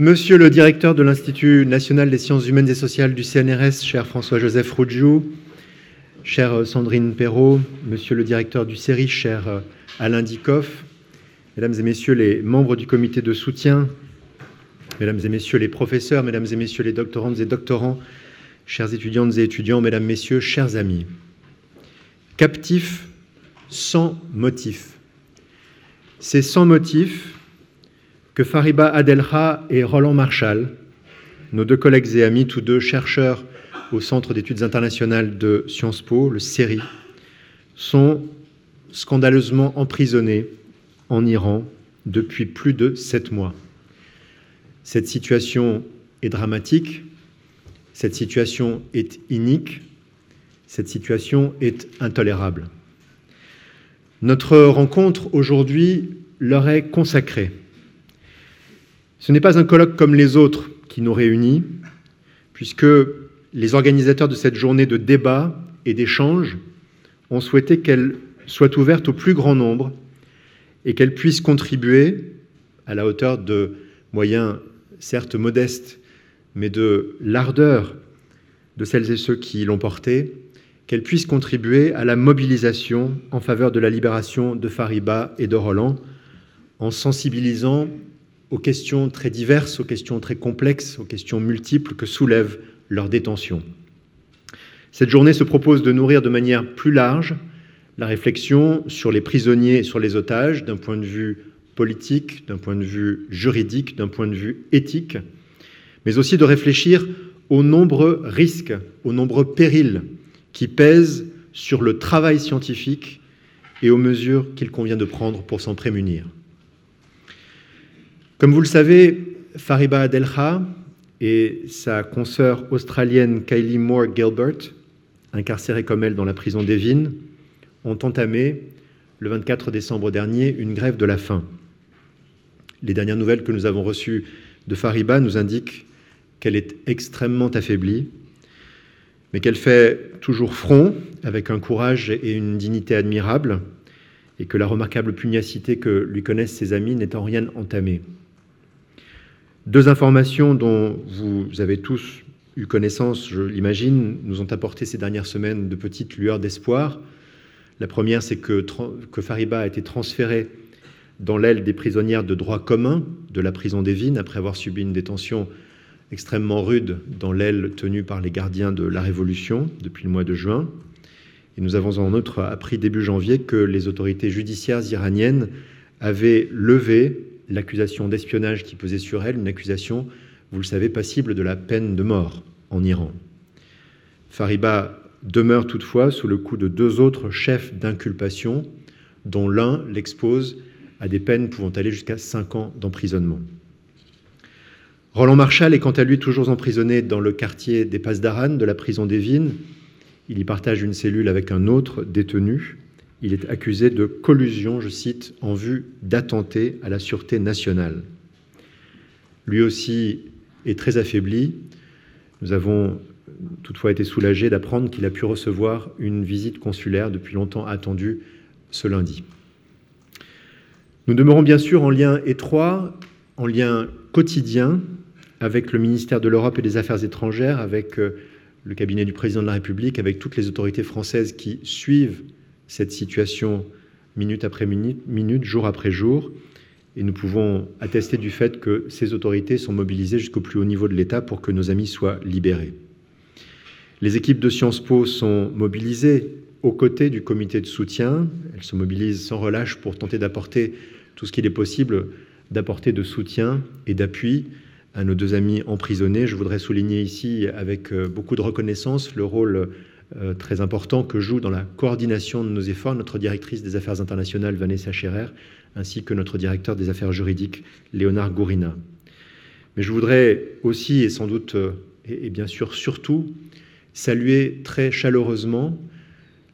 Monsieur le directeur de l'Institut national des sciences humaines et sociales du CNRS, cher François-Joseph Rougiou, chère Sandrine Perrault, monsieur le directeur du CERI, cher Alain Dicoff, mesdames et messieurs les membres du comité de soutien, mesdames et messieurs les professeurs, mesdames et messieurs les doctorantes et doctorants, chères étudiantes et étudiants, mesdames, messieurs, chers amis. Captif sans motif. C'est sans motif que Fariba Adelha et Roland Marshall, nos deux collègues et amis, tous deux chercheurs au Centre d'études internationales de Sciences Po, le CERI, sont scandaleusement emprisonnés en Iran depuis plus de sept mois. Cette situation est dramatique, cette situation est inique, cette situation est intolérable. Notre rencontre aujourd'hui leur est consacrée. Ce n'est pas un colloque comme les autres qui nous réunit, puisque les organisateurs de cette journée de débat et d'échange ont souhaité qu'elle soit ouverte au plus grand nombre et qu'elle puisse contribuer, à la hauteur de moyens certes modestes, mais de l'ardeur de celles et ceux qui l'ont portée, qu'elle puisse contribuer à la mobilisation en faveur de la libération de Fariba et de Roland, en sensibilisant aux questions très diverses, aux questions très complexes, aux questions multiples que soulève leur détention. Cette journée se propose de nourrir de manière plus large la réflexion sur les prisonniers et sur les otages d'un point de vue politique, d'un point de vue juridique, d'un point de vue éthique, mais aussi de réfléchir aux nombreux risques, aux nombreux périls qui pèsent sur le travail scientifique et aux mesures qu'il convient de prendre pour s'en prémunir. Comme vous le savez, Fariba Adelha et sa consoeur australienne Kylie Moore Gilbert, incarcérée comme elle dans la prison d'Evin, ont entamé le 24 décembre dernier une grève de la faim. Les dernières nouvelles que nous avons reçues de Fariba nous indiquent qu'elle est extrêmement affaiblie, mais qu'elle fait toujours front avec un courage et une dignité admirables, et que la remarquable pugnacité que lui connaissent ses amis n'est en rien entamée. Deux informations dont vous avez tous eu connaissance, je l'imagine, nous ont apporté ces dernières semaines de petites lueurs d'espoir. La première, c'est que, Fariba a été transférée dans l'aile des prisonnières de droit commun de la prison des Vignes après avoir subi une détention extrêmement rude dans l'aile tenue par les gardiens de la Révolution depuis le mois de juin. Et nous avons en outre appris début janvier que les autorités judiciaires iraniennes avaient levé l'accusation d'espionnage qui pesait sur elle, une accusation, vous le savez, passible de la peine de mort en Iran. Fariba demeure toutefois sous le coup de deux autres chefs d'inculpation, dont l'un l'expose à des peines pouvant aller jusqu'à cinq ans d'emprisonnement. Roland Marshall est quant à lui toujours emprisonné dans le quartier des Passes de la prison des Vignes. Il y partage une cellule avec un autre détenu. Il est accusé de collusion, je cite, en vue d'attenter à la sûreté nationale. Lui aussi est très affaibli. Nous avons toutefois été soulagés d'apprendre qu'il a pu recevoir une visite consulaire depuis longtemps attendue ce lundi. Nous demeurons bien sûr en lien étroit, en lien quotidien avec le ministère de l'Europe et des Affaires étrangères, avec euh, le cabinet du président de la République, avec toutes les autorités françaises qui suivent cette situation minute après minute, jour après jour. Et nous pouvons attester du fait que ces autorités sont mobilisées jusqu'au plus haut niveau de l'État pour que nos amis soient libérés. Les équipes de Sciences Po sont mobilisées aux côtés du comité de soutien. Elles se mobilisent sans relâche pour tenter d'apporter tout ce qu'il est possible d'apporter de soutien et d'appui à nos deux amis emprisonnés. Je voudrais souligner ici avec euh, beaucoup de reconnaissance le rôle euh, très important que joue dans la coordination de nos efforts notre directrice des affaires internationales Vanessa Scherer ainsi que notre directeur des affaires juridiques Léonard Gourina. Mais je voudrais aussi et sans doute euh, et bien sûr surtout saluer très chaleureusement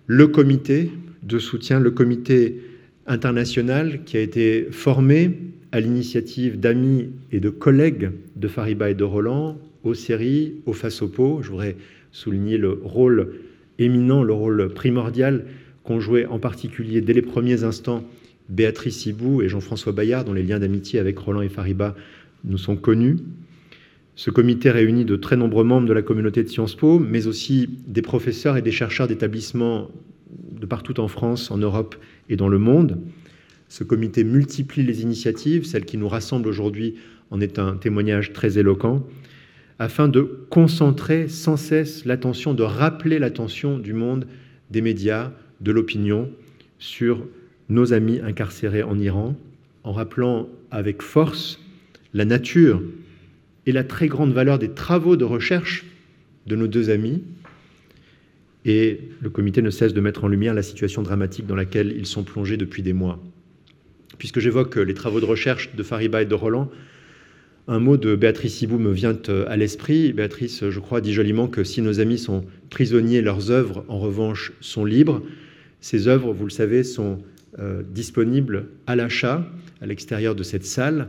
le comité de soutien, le comité international qui a été formé à l'initiative d'amis et de collègues de Fariba et de Roland, aux séries, au FASOPO. Je voudrais souligner le rôle éminent, le rôle primordial qu'ont joué en particulier dès les premiers instants Béatrice Sibou et Jean-François Bayard, dont les liens d'amitié avec Roland et Fariba nous sont connus. Ce comité réunit de très nombreux membres de la communauté de Sciences Po, mais aussi des professeurs et des chercheurs d'établissements de partout en France, en Europe et dans le monde. Ce comité multiplie les initiatives, celle qui nous rassemble aujourd'hui en est un témoignage très éloquent, afin de concentrer sans cesse l'attention, de rappeler l'attention du monde, des médias, de l'opinion sur nos amis incarcérés en Iran, en rappelant avec force la nature et la très grande valeur des travaux de recherche de nos deux amis. Et le comité ne cesse de mettre en lumière la situation dramatique dans laquelle ils sont plongés depuis des mois. Puisque j'évoque les travaux de recherche de Fariba et de Roland, un mot de Béatrice Hibou me vient à l'esprit. Béatrice, je crois, dit joliment que si nos amis sont prisonniers, leurs œuvres, en revanche, sont libres. Ces œuvres, vous le savez, sont euh, disponibles à l'achat à l'extérieur de cette salle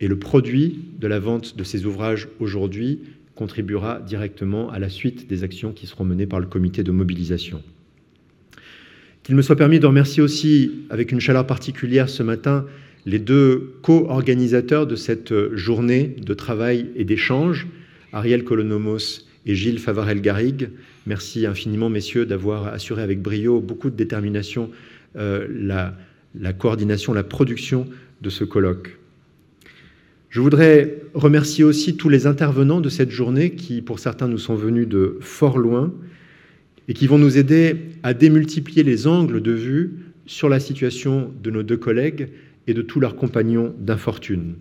et le produit de la vente de ces ouvrages aujourd'hui contribuera directement à la suite des actions qui seront menées par le comité de mobilisation. Qu'il me soit permis de remercier aussi, avec une chaleur particulière ce matin, les deux co-organisateurs de cette journée de travail et d'échange, Ariel Colonomos et Gilles Favarel-Garrigue. Merci infiniment, messieurs, d'avoir assuré avec brio, beaucoup de détermination, euh, la coordination, la production de ce colloque. Je voudrais remercier aussi tous les intervenants de cette journée qui, pour certains, nous sont venus de fort loin et qui vont nous aider à démultiplier les angles de vue sur la situation de nos deux collègues et de tous leurs compagnons d'infortune.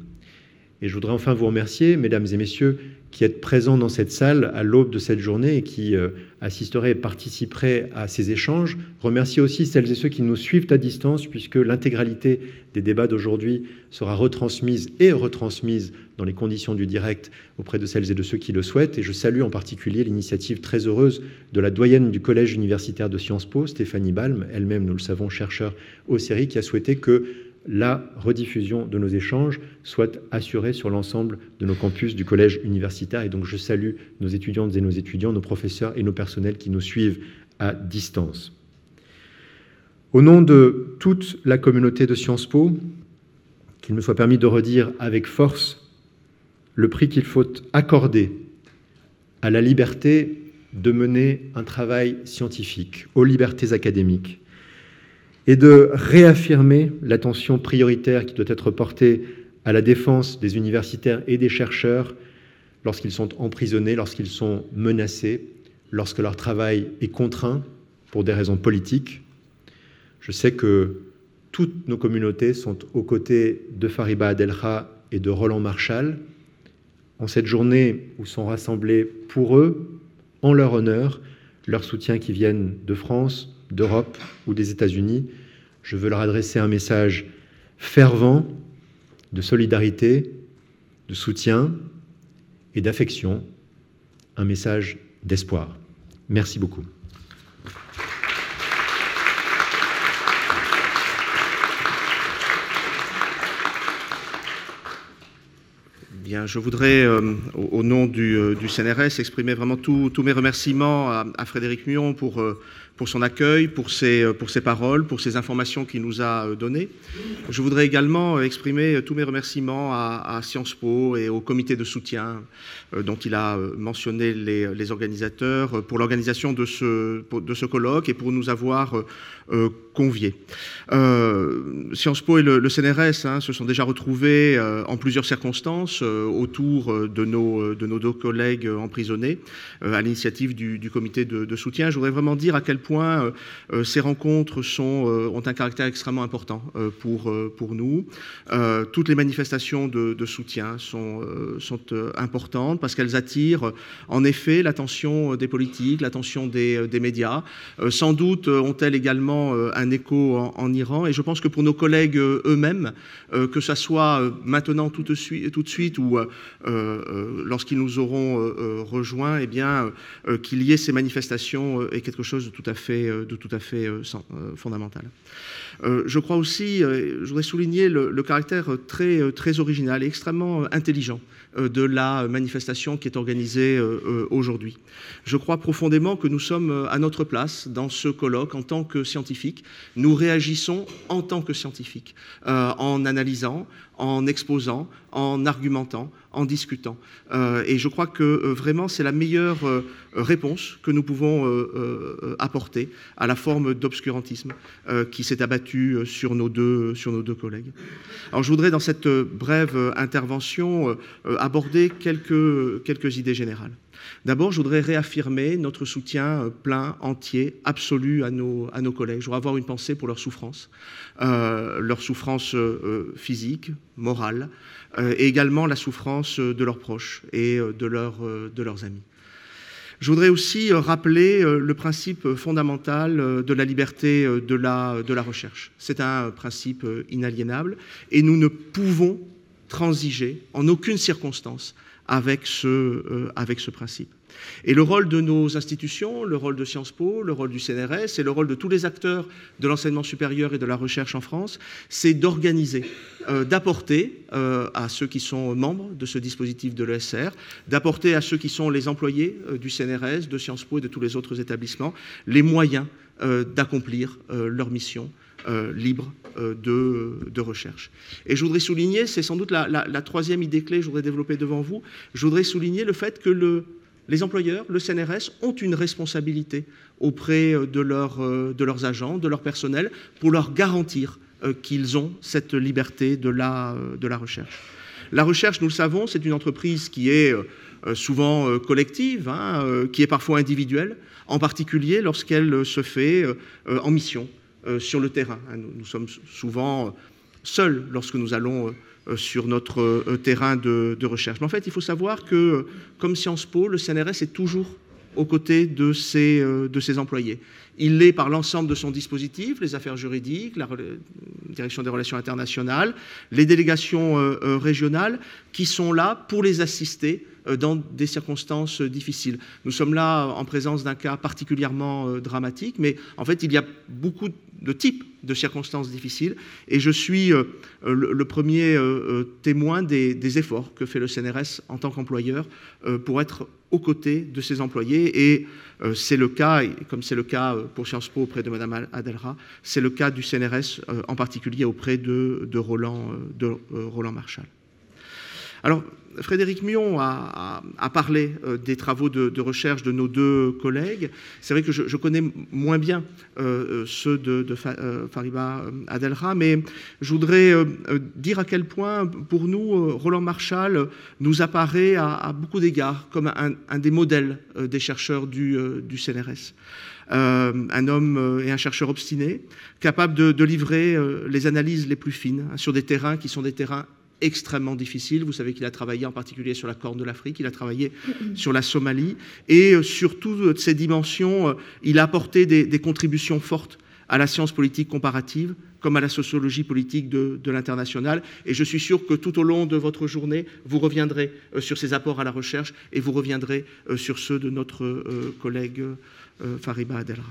Et je voudrais enfin vous remercier, mesdames et messieurs, qui êtes présents dans cette salle à l'aube de cette journée et qui euh, assisteraient et participeraient à ces échanges. Remercier aussi celles et ceux qui nous suivent à distance, puisque l'intégralité des débats d'aujourd'hui sera retransmise et retransmise dans les conditions du direct auprès de celles et de ceux qui le souhaitent. Et je salue en particulier l'initiative très heureuse de la doyenne du Collège universitaire de Sciences Po, Stéphanie Balm, elle-même, nous le savons, chercheur au série, qui a souhaité que la rediffusion de nos échanges soit assurée sur l'ensemble de nos campus du collège universitaire. Et donc je salue nos étudiantes et nos étudiants, nos professeurs et nos personnels qui nous suivent à distance. Au nom de toute la communauté de Sciences Po, qu'il me soit permis de redire avec force le prix qu'il faut accorder à la liberté de mener un travail scientifique, aux libertés académiques, et de réaffirmer l'attention prioritaire qui doit être portée à la défense des universitaires et des chercheurs lorsqu'ils sont emprisonnés, lorsqu'ils sont menacés, lorsque leur travail est contraint pour des raisons politiques. Je sais que toutes nos communautés sont aux côtés de Fariba Adelha et de Roland Marshall en cette journée où sont rassemblés pour eux, en leur honneur, leurs soutiens qui viennent de France, d'Europe ou des États-Unis, je veux leur adresser un message fervent de solidarité, de soutien et d'affection, un message d'espoir. Merci beaucoup. Bien, je voudrais, euh, au, nom du, euh, CNRS, exprimer vraiment tous mes remerciements à, Frédéric Mion pour euh, pour son accueil, pour ses, euh, pour ses paroles, pour ses informations qu'il nous a euh, données. Je voudrais également euh, exprimer tous mes remerciements à, Sciences Po et au comité de soutien dont il a mentionné les, organisateurs pour l'organisation de ce, de ce colloque et pour nous avoir conviés. Sciences Po et le, CNRS hein, se sont déjà retrouvés en plusieurs circonstances autour de nos, de nos deux collègues emprisonnés à l'initiative du, comité de, de soutien. Je voudrais vraiment dire à quel point euh, euh, ces rencontres euh, ont un caractère extrêmement important pour, nous. toutes les manifestations de, soutien sont, importantes parce qu'elles attirent en effet l'attention des politiques, l'attention des, médias. sans doute ont-elles également un écho en, Iran et je pense que pour nos collègues eux-mêmes, que ce soit maintenant tout de suite, ou lorsqu'ils nous auront rejoints, eh qu'il y ait ces manifestations est quelque chose de tout à fait, euh, de tout à fait euh, euh, fondamental. je crois aussi, je voudrais souligner le, caractère très, très original et extrêmement intelligent de la manifestation qui est organisée aujourd'hui. Je crois profondément que nous sommes à notre place dans ce colloque en tant que scientifiques. Nous réagissons en tant que scientifiques, en analysant, en exposant, en argumentant, en discutant. et je crois que vraiment c'est la meilleure réponse que nous pouvons apporter à la forme d'obscurantisme qui s'est abattue sur nos deux, sur nos deux collègues. Alors je voudrais dans cette brève intervention aborder quelques, quelques idées générales. D'abord, je voudrais réaffirmer notre soutien euh, plein, entier, absolu à nos, à nos collègues. Je voudrais avoir une pensée pour leur souffrance, euh, leur souffrance euh, physique, morale, et également la souffrance de leurs proches et de, leurs, de leurs amis. Je voudrais aussi rappeler le principe fondamental de la liberté de la, de la recherche. C'est un principe inaliénable et nous ne pouvons transiger en aucune circonstance avec ce, euh, avec ce principe. Et le rôle de nos institutions, le rôle de Sciences Po, le rôle du CNRS et le rôle de tous les acteurs de l'enseignement supérieur et de la recherche en France, c'est d'organiser, euh, d'apporter euh, à ceux qui sont membres de ce dispositif de l'ESR, d'apporter à ceux qui sont les employés du CNRS, de Sciences Po et de tous les autres établissements les moyens d'accomplir leur mission libre euh, de, recherche. Et je voudrais souligner, c'est sans doute la, troisième idée clé que je voudrais développer devant vous, je voudrais souligner le fait que les employeurs, le CNRS, ont une responsabilité auprès euh, de, de leurs agents, de leur personnel, pour leur garantir qu'ils ont cette liberté de la, recherche. La recherche, nous le savons, c'est une entreprise qui est souvent collective, hein, qui est parfois individuelle, en particulier lorsqu'elle se fait en mission, euh, sur le terrain. Hein. Nous, sommes souvent euh, seuls lorsque nous allons euh, sur notre terrain de, recherche. Mais en fait, il faut savoir que, comme Sciences Po, le CNRS est toujours aux côtés de ses employés. Il l'est par l'ensemble de son dispositif, les affaires juridiques, la direction des relations internationales, les délégations régionales, qui sont là pour les assister dans des circonstances difficiles. Nous sommes là en présence d'un cas particulièrement dramatique, mais en fait, il y a beaucoup de type de circonstances difficiles. Et je suis euh, le, premier euh, euh, témoin des, efforts que fait le CNRS en tant qu'employeur pour être aux côtés de ses employés. Et c'est le cas, comme c'est le cas pour Sciences Po auprès de Mme Adelra, c'est le cas du CNRS en particulier auprès de, Roland, de Roland Marshall. Alors, Frédéric Mion a, parlé euh, des travaux de, recherche de nos deux collègues. C'est vrai que je, connais moins bien euh, ceux de, Fariba Adelra, mais je voudrais euh, dire à quel point, pour nous, Roland Marshall nous apparaît à, beaucoup d'égards comme un, des modèles des chercheurs du, CNRS. un homme et un chercheur obstiné, capable de, livrer les analyses les plus fines hein, sur des terrains qui sont des terrains extrêmement difficile. Vous savez qu'il a travaillé en particulier sur la Corne de l'Afrique, il a travaillé sur la Somalie, et euh, sur toutes ces dimensions, euh, il a apporté des, contributions fortes à la science politique comparative, comme à la sociologie politique de, l'international. Et je suis sûr que tout au long de votre journée, vous reviendrez euh, sur ces apports à la recherche et vous reviendrez sur ceux de notre collègue Fariba Adelra.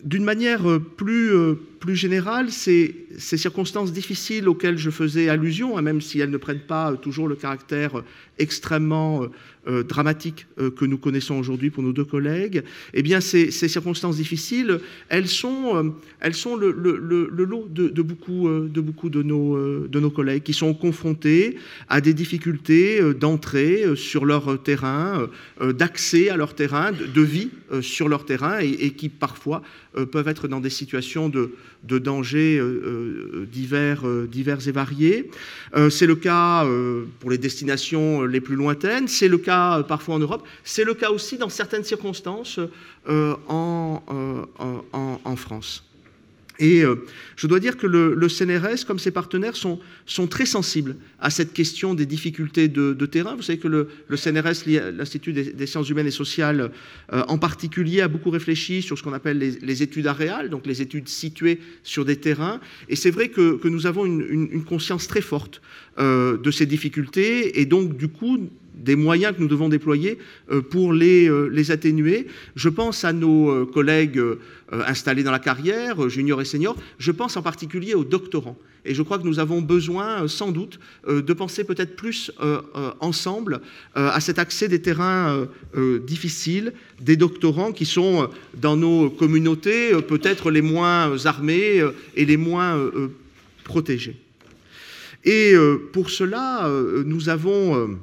Euh, d'une manière euh, plus, euh, plus générale, ces, ces, circonstances difficiles auxquelles je faisais allusion, hein, même si elles ne prennent pas toujours le caractère extrêmement euh, dramatiques euh, que nous connaissons aujourd'hui pour nos deux collègues, eh bien, ces, circonstances difficiles, elles sont, euh, elles sont le, lot de, beaucoup, de, beaucoup de, nos, de nos collègues qui sont confrontés à des difficultés d'entrée sur leur terrain, d'accès à leur terrain, de, vie sur leur terrain, et, qui parfois peuvent être dans des situations de, de dangers divers, divers et variés. C'est le cas pour les destinations les plus lointaines, c'est le cas euh, parfois en Europe. C'est le cas aussi dans certaines circonstances euh, euh, en, France. Et je dois dire que le, CNRS, comme ses partenaires, sont, sont, très sensibles à cette question des difficultés de, terrain. Vous savez que le, CNRS, l'Institut des, sciences humaines et sociales en particulier, a beaucoup réfléchi sur ce qu'on appelle les, études aréales, donc les études situées sur des terrains. Et c'est vrai que, nous avons une, une, conscience très forte de ces difficultés et donc du coup des moyens que nous devons déployer euh, pour les, euh, les atténuer. Je pense à nos euh, collègues installés dans la carrière, juniors et seniors. Je pense en particulier aux doctorants. Et je crois que nous avons besoin, sans doute, de penser peut-être plus ensemble à cet accès des terrains difficiles, des doctorants qui sont dans nos communautés peut-être les moins armés et les moins protégés. Et pour cela, nous avons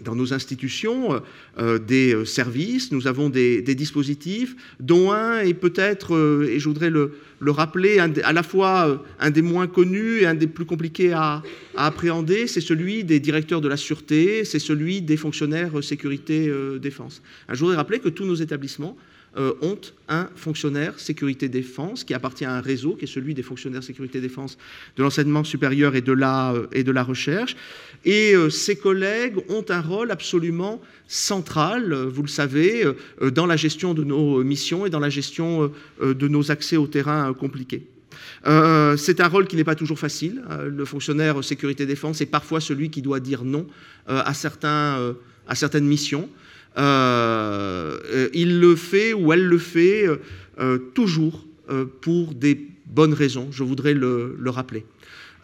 dans nos institutions euh, euh, des euh, services, nous avons des, dispositifs, dont un est peut-être, et je voudrais le, rappeler, à la fois un des moins connus et un des plus compliqués à, à appréhender, c'est celui des directeurs de la sûreté, c'est celui des fonctionnaires sécurité-défense. Je voudrais rappeler que tous nos établissements euh, ont un fonctionnaire sécurité-défense qui appartient à un réseau qui est celui des fonctionnaires sécurité-défense de l'enseignement supérieur et de la, euh, et de la recherche. Et euh, ces collègues ont un rôle absolument central, vous le savez, dans la gestion de nos missions et dans la gestion de nos accès au terrain compliqués. c'est un rôle qui n'est pas toujours facile. le fonctionnaire sécurité-défense est parfois celui qui doit dire non à, certains, à certaines missions. Euh, euh, il le fait ou elle le fait euh, toujours pour des bonnes raisons, je voudrais le, rappeler.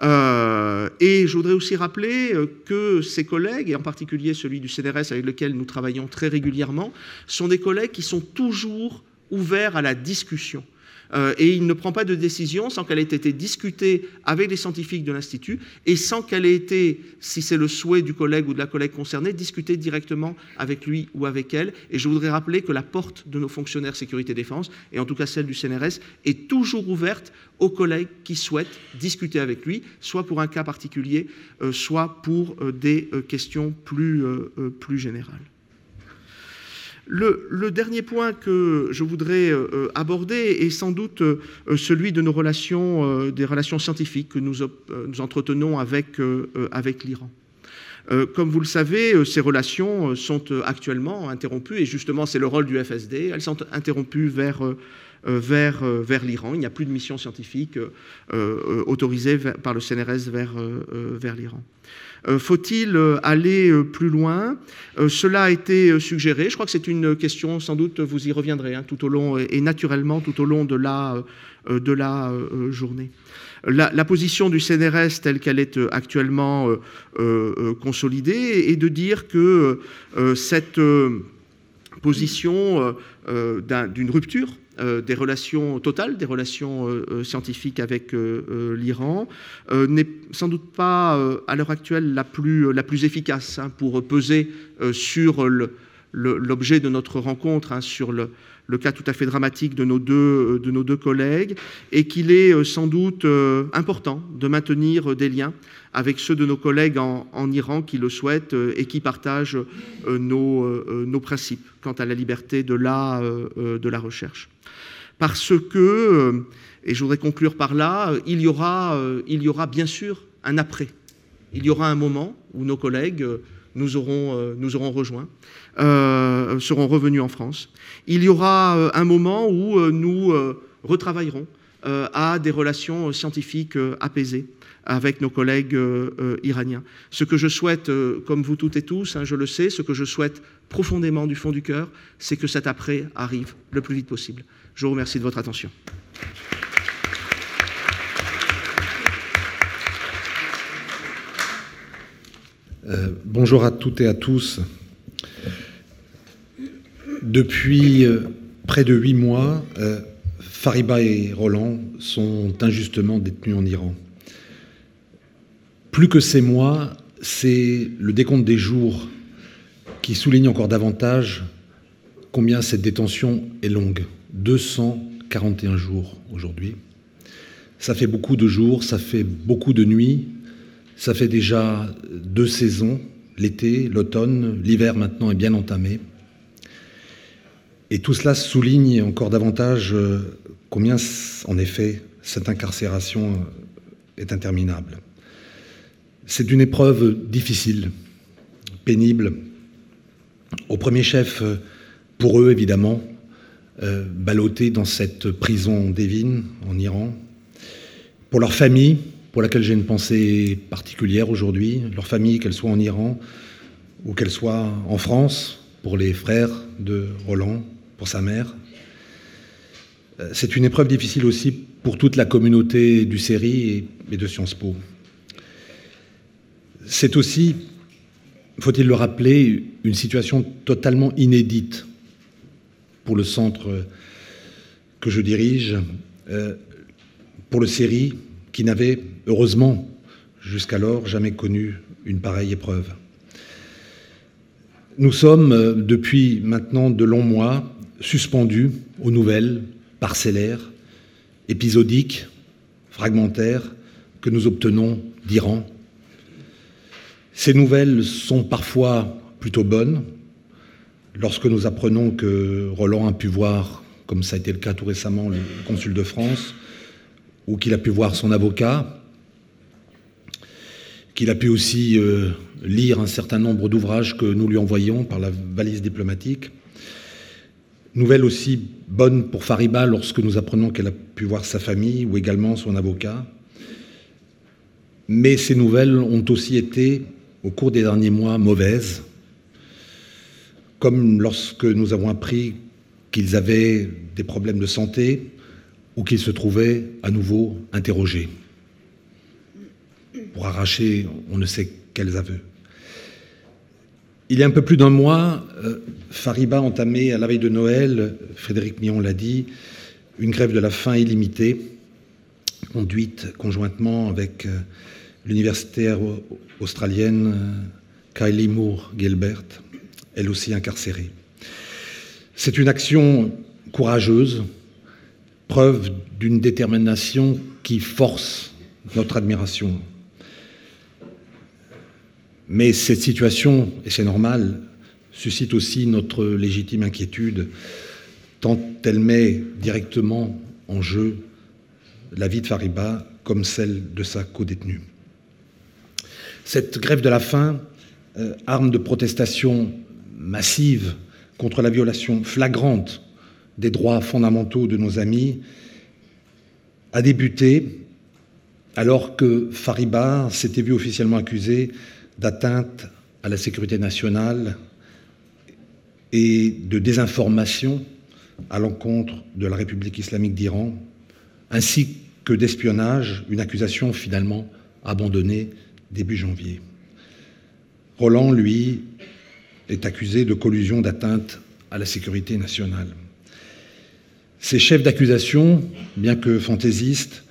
et je voudrais aussi rappeler que ces collègues, et en particulier celui du CNRS avec lequel nous travaillons très régulièrement, sont des collègues qui sont toujours ouverts à la discussion. Euh, et il ne prend pas de décision sans qu'elle ait été discutée avec les scientifiques de l'Institut et sans qu'elle ait été, si c'est le souhait du collègue ou de la collègue concernée, discutée directement avec lui ou avec elle. Et je voudrais rappeler que la porte de nos fonctionnaires sécurité-défense, et en tout cas celle du CNRS, est toujours ouverte aux collègues qui souhaitent discuter avec lui, soit pour un cas particulier, euh, soit pour euh, des questions plus générales. Le, dernier point que je voudrais euh, aborder est sans doute euh, celui de nos relations, euh, des relations scientifiques que nous, entretenons avec l'Iran. comme vous le savez, ces relations sont actuellement interrompues, et justement c'est le rôle du FSD, elles sont interrompues vers, vers, vers l'Iran. Il n'y a plus de mission scientifique autorisée par le CNRS vers, l'Iran. Euh, faut-il euh, aller euh, plus loin? Cela a été suggéré. Je crois que c'est une question, sans doute, vous y reviendrez hein, tout au long et naturellement tout au long de la, journée. La, position du CNRS telle qu'elle est actuellement consolidée est de dire que cette position d'une rupture euh, des relations totales, des relations euh, euh, scientifiques avec l'Iran, n'est sans doute pas à l'heure actuelle la plus, efficace hein, pour peser sur l'objet de notre rencontre, hein, sur le, cas tout à fait dramatique de nos deux, deux collègues, et qu'il est sans doute important de maintenir des liens avec ceux de nos collègues en, Iran qui le souhaitent et qui partagent nos, principes quant à la liberté de la, recherche parce que, euh, et je voudrais conclure par là, euh, il y aura, euh, bien sûr un après. Il y aura un moment où nos collègues nous auront rejoints, seront revenus en France. Il y aura un moment où nous retravaillerons à des relations scientifiques apaisées avec nos collègues iraniens. Ce que je souhaite, comme vous toutes et tous, hein, je le sais, ce que je souhaite profondément du fond du cœur, c'est que cet après arrive le plus vite possible. Je vous remercie de votre attention. Euh, bonjour à toutes et à tous. Depuis euh, près de huit mois, euh, Fariba et Roland sont injustement détenus en Iran. Plus que ces mois, c'est le décompte des jours qui souligne encore davantage combien cette détention est longue. 241 jours aujourd'hui. Ça fait beaucoup de jours, ça fait beaucoup de nuits, ça fait déjà deux saisons, l'été, l'automne, l'hiver maintenant est bien entamé. Et tout cela souligne encore davantage euh, combien, en effet, cette incarcération euh, est interminable. C'est une épreuve difficile, pénible, au premier chef euh, pour eux évidemment, ballottés dans cette prison d'Evin en Iran. Pour leur famille, pour laquelle j'ai une pensée particulière aujourd'hui, leur famille, qu'elle soit en Iran ou qu'elle soit en France, pour les frères de Roland, pour sa mère. Euh, c'est une épreuve difficile aussi pour toute la communauté du série et de Sciences Po. C'est aussi, faut-il le rappeler, une situation totalement inédite pour le centre que je dirige, euh, pour le CERI, qui n'avait, heureusement, jusqu'alors jamais connu une pareille épreuve. Nous sommes, euh, depuis maintenant de longs mois, suspendus aux nouvelles parcellaires, épisodiques, fragmentaires, que nous obtenons d'Iran. Ces nouvelles sont parfois plutôt bonnes. Lorsque nous apprenons que Roland a pu voir, comme ça a été le cas tout récemment, le consul de France, ou qu'il a pu voir son avocat, qu'il a pu aussi euh, lire un certain nombre d'ouvrages que nous lui envoyons par la valise diplomatique. Nouvelle aussi bonne pour Fariba lorsque nous apprenons qu'elle a pu voir sa famille ou également son avocat. Mais ces nouvelles ont aussi été, au cours des derniers mois, mauvaises, comme lorsque nous avons appris qu'ils avaient des problèmes de santé ou qu'ils se trouvaient à nouveau interrogés pour arracher on ne sait quels aveux. Il y a un peu plus d'un mois, euh, Fariba a entamé à la veille de Noël, Frédéric Millon l'a dit, une grève de la faim illimitée, conduite conjointement avec euh, l'universitaire australienne euh, Kylie Moore Gilbert, elle aussi incarcérée. C'est une action courageuse, preuve d'une détermination qui force notre admiration. Mais cette situation, et c'est normal, suscite aussi notre légitime inquiétude, tant elle met directement en jeu la vie de Fariba comme celle de sa co-détenue. Cette grève de la faim, euh, arme de protestation massive contre la violation flagrante des droits fondamentaux de nos amis, a débuté alors que Fariba s'était vu officiellement accusé d'atteinte à la sécurité nationale et de désinformation à l'encontre de la République islamique d'Iran, ainsi que d'espionnage, une accusation finalement abandonnée début janvier. Roland, lui, est accusé de collusion d'atteinte à la sécurité nationale. Ces chefs d'accusation, bien que fantaisistes,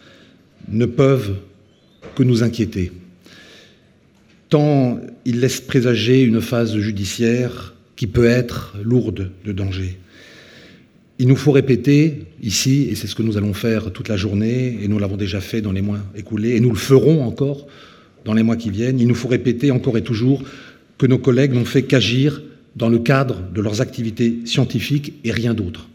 ne peuvent que nous inquiéter il laisse présager une phase judiciaire qui peut être lourde de danger. Il nous faut répéter ici, et c'est ce que nous allons faire toute la journée, et nous l'avons déjà fait dans les mois écoulés, et nous le ferons encore dans les mois qui viennent, il nous faut répéter encore et toujours que nos collègues n'ont fait qu'agir dans le cadre de leurs activités scientifiques et rien d'autre.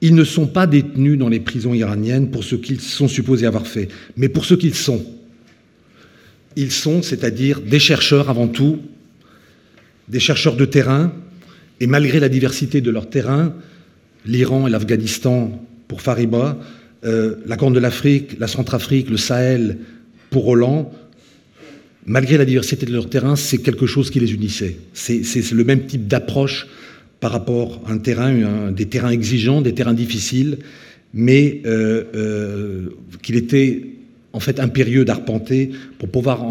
Ils ne sont pas détenus dans les prisons iraniennes pour ce qu'ils sont supposés avoir fait, mais pour ce qu'ils sont. Ils sont, c'est-à-dire des chercheurs avant tout, des chercheurs de terrain, et malgré la diversité de leur terrain, l'Iran et l'Afghanistan pour Fariba, euh, la Corne de l'Afrique, la Centrafrique, le Sahel pour Roland, malgré la diversité de leur terrain, c'est quelque chose qui les unissait. C'est le même type d'approche par rapport à un terrain, des terrains exigeants, des terrains difficiles, mais euh, euh, qu'il était en fait impérieux d'arpenter pour pouvoir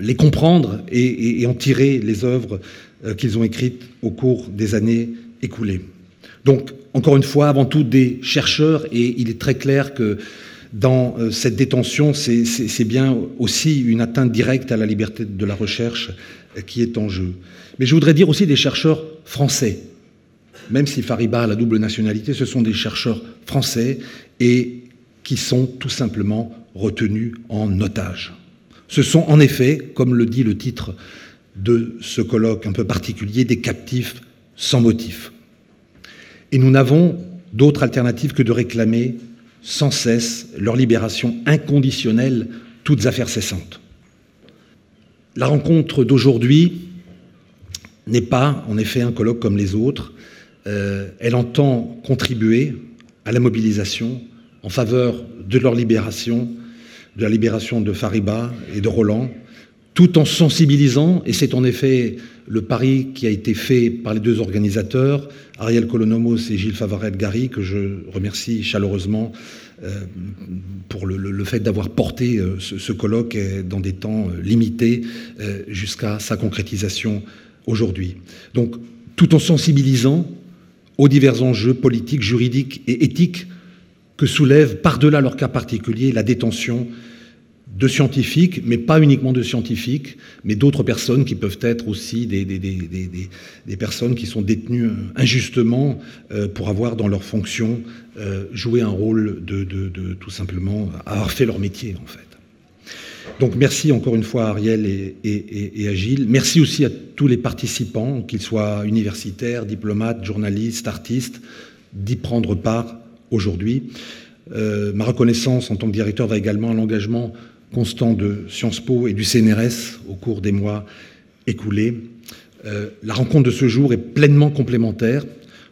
les comprendre et, en tirer les œuvres euh, qu'ils ont écrites au cours des années écoulées. Donc, encore une fois, avant tout des chercheurs, et il est très clair que dans euh, cette détention, c'est bien aussi une atteinte directe à la liberté de la recherche euh, qui est en jeu. Mais je voudrais dire aussi des chercheurs français. Même si Fariba a la double nationalité, ce sont des chercheurs français et qui sont tout simplement retenus en otage. Ce sont en effet, comme le dit le titre de ce colloque un peu particulier, des captifs sans motif. Et nous n'avons d'autre alternative que de réclamer sans cesse leur libération inconditionnelle, toutes affaires cessantes. La rencontre d'aujourd'hui n'est pas en effet un colloque comme les autres. Euh, elle entend contribuer à la mobilisation en faveur de leur libération de la libération de Fariba et de Roland, tout en sensibilisant, et c'est en effet le pari qui a été fait par les deux organisateurs, Ariel Colonomos et Gilles Favaret-Gary, que je remercie chaleureusement euh, pour le, fait d'avoir porté euh, ce, colloque dans des temps euh, limités jusqu'à sa concrétisation aujourd'hui. Donc, tout en sensibilisant aux divers enjeux politiques, juridiques et éthiques que soulève par-delà leur cas particulier la détention de scientifiques, mais pas uniquement de scientifiques, mais d'autres personnes qui peuvent être aussi des, des, personnes qui sont détenues euh, injustement euh, pour avoir dans leur fonction euh, joué un rôle de, tout simplement avoir fait leur métier en fait. Donc merci encore une fois à Ariel et, et, à Gilles. Merci aussi à tous les participants, qu'ils soient universitaires, diplomates, journalistes, artistes, d'y prendre part aujourd'hui. ma reconnaissance en tant que directeur va également à l'engagement constant de Sciences Po et du CNRS au cours des mois écoulés. Euh, la rencontre de ce jour est pleinement complémentaire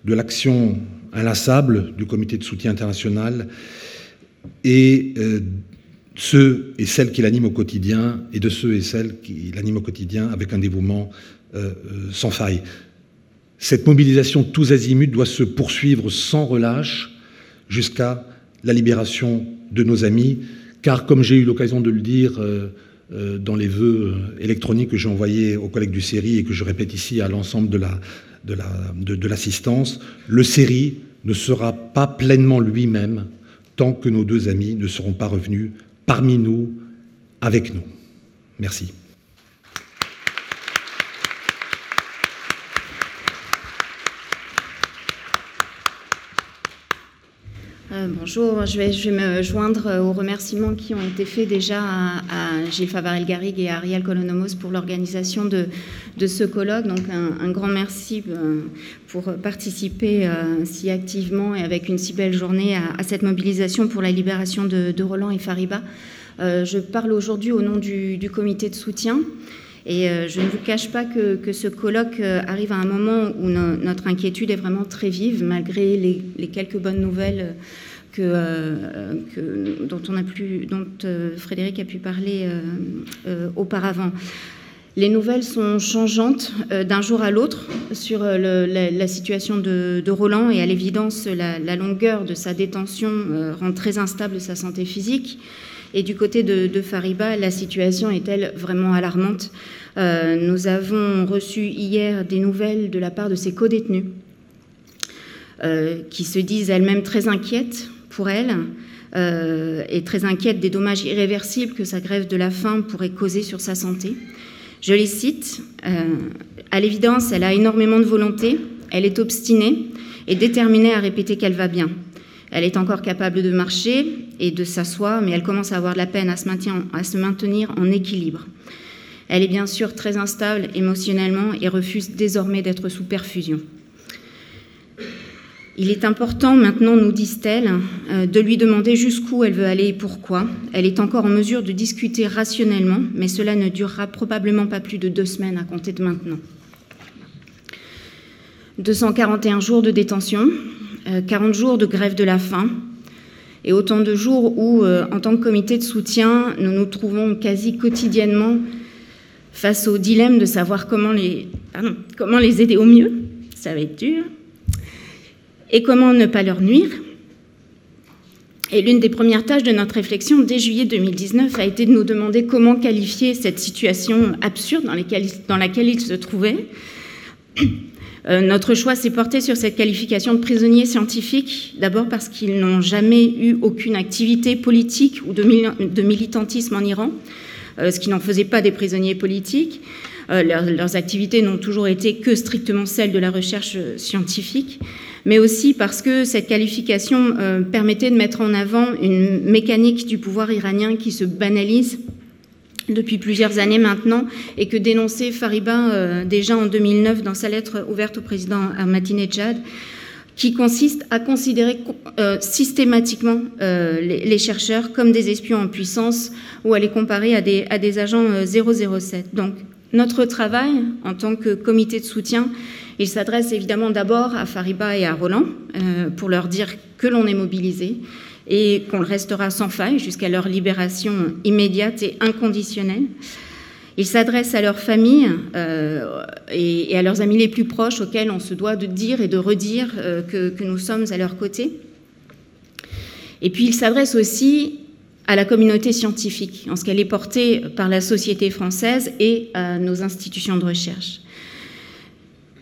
de l'action inlassable du comité de soutien international et euh, ceux et celles qui l'animent au quotidien et de ceux et celles qui l'animent au quotidien avec un dévouement euh, sans faille. Cette mobilisation tous azimuts doit se poursuivre sans relâche jusqu'à la libération de nos amis, car comme j'ai eu l'occasion de le dire euh, euh, dans les vœux euh, électroniques que j'ai envoyés aux collègues du CERI et que je répète ici à l'ensemble de l'assistance, le CERI ne sera pas pleinement lui-même tant que nos deux amis ne seront pas revenus parmi nous, avec nous. Merci. Euh, bonjour, je vais, me joindre aux remerciements qui ont été faits déjà à, Gilles Favarel-Garrigue et à Ariel Colonomos pour l'organisation de, ce colloque. Donc un, grand merci euh, pour participer euh, si activement et avec une si belle journée à, cette mobilisation pour la libération de, Roland et Fariba. je parle aujourd'hui au nom du, comité de soutien. Et je ne vous cache pas que, ce colloque arrive à un moment où notre inquiétude est vraiment très vive, malgré les, quelques bonnes nouvelles euh, dont, euh, Frédéric a pu parler euh, auparavant. Les nouvelles sont changeantes d'un jour à l'autre sur la, situation de, Roland et à l'évidence, la, longueur de sa détention rend très instable sa santé physique. Et du côté de, Fariba, la situation est-elle vraiment alarmante Nous avons reçu hier des nouvelles de la part de ses codétenus qui se disent elles-mêmes très inquiètes pour elle euh, est très inquiète des dommages irréversibles que sa grève de la faim pourrait causer sur sa santé. Je les cite. Euh, à l'évidence, elle a énormément de volonté, elle est obstinée et déterminée à répéter qu'elle va bien. Elle est encore capable de marcher et de s'asseoir, mais elle commence à avoir de la peine à se, à se maintenir en équilibre. Elle est bien sûr très instable émotionnellement et refuse désormais d'être sous perfusion. Il est important maintenant, nous disent-elles, euh, de lui demander jusqu'où elle veut aller et pourquoi. Elle est encore en mesure de discuter rationnellement, mais cela ne durera probablement pas plus de deux semaines à compter de maintenant. 241 jours de détention, 40 euh, jours de grève de la faim, et autant de jours où, euh, en tant que comité de soutien, nous nous trouvons quasi quotidiennement face au dilemme de savoir comment les, aider au mieux. Ça va être dur et comment ne pas leur nuire. Et l'une des premières tâches de notre réflexion dès juillet 2019 a été de nous demander comment qualifier cette situation absurde dans, dans laquelle ils se trouvaient. Euh, notre choix s'est porté sur cette qualification de prisonniers scientifiques, d'abord parce qu'ils n'ont jamais eu aucune activité politique ou de, militantisme en Iran, euh, ce qui n'en faisait pas des prisonniers politiques. Euh, leurs activités n'ont toujours été que strictement celles de la recherche scientifique mais aussi parce que cette qualification permettait de mettre en avant une mécanique du pouvoir iranien qui se banalise depuis plusieurs années maintenant et que dénonçait Fariba euh, déjà en 2009 dans sa lettre ouverte au président Ahmadinejad qui consiste à considérer euh, systématiquement les, chercheurs comme des espions en puissance ou à les comparer à des, à des agents 007. Donc notre travail en tant que comité de soutien il s'adresse évidemment d'abord à Fariba et à Roland euh, pour leur dire que l'on est mobilisé et qu'on le restera sans faille jusqu'à leur libération immédiate et inconditionnelle. Il s'adresse à leurs familles euh, et, à leurs amis les plus proches auxquels on se doit de dire et de redire euh, que, nous sommes à leur côté. Et puis il s'adresse aussi à la communauté scientifique, en ce qu'elle est portée par la société française et à nos institutions de recherche.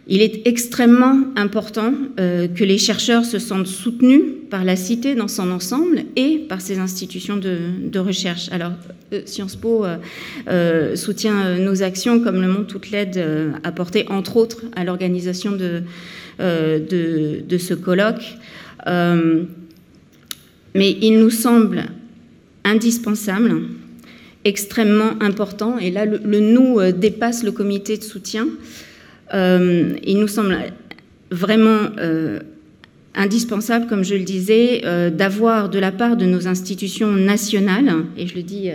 Il est extrêmement important euh, que les chercheurs se sentent soutenus par la cité dans son ensemble et par ses institutions de, recherche. Alors, euh, Sciences Po euh, soutient nos actions, comme le montre toute l'aide apportée, entre autres, à l'organisation de, ce colloque. mais il nous semble indispensable, extrêmement important, et là, le, nous dépasse le comité de soutien, il nous semble vraiment euh, indispensable, comme je le disais, euh, d'avoir de la part de nos institutions nationales, et je le dis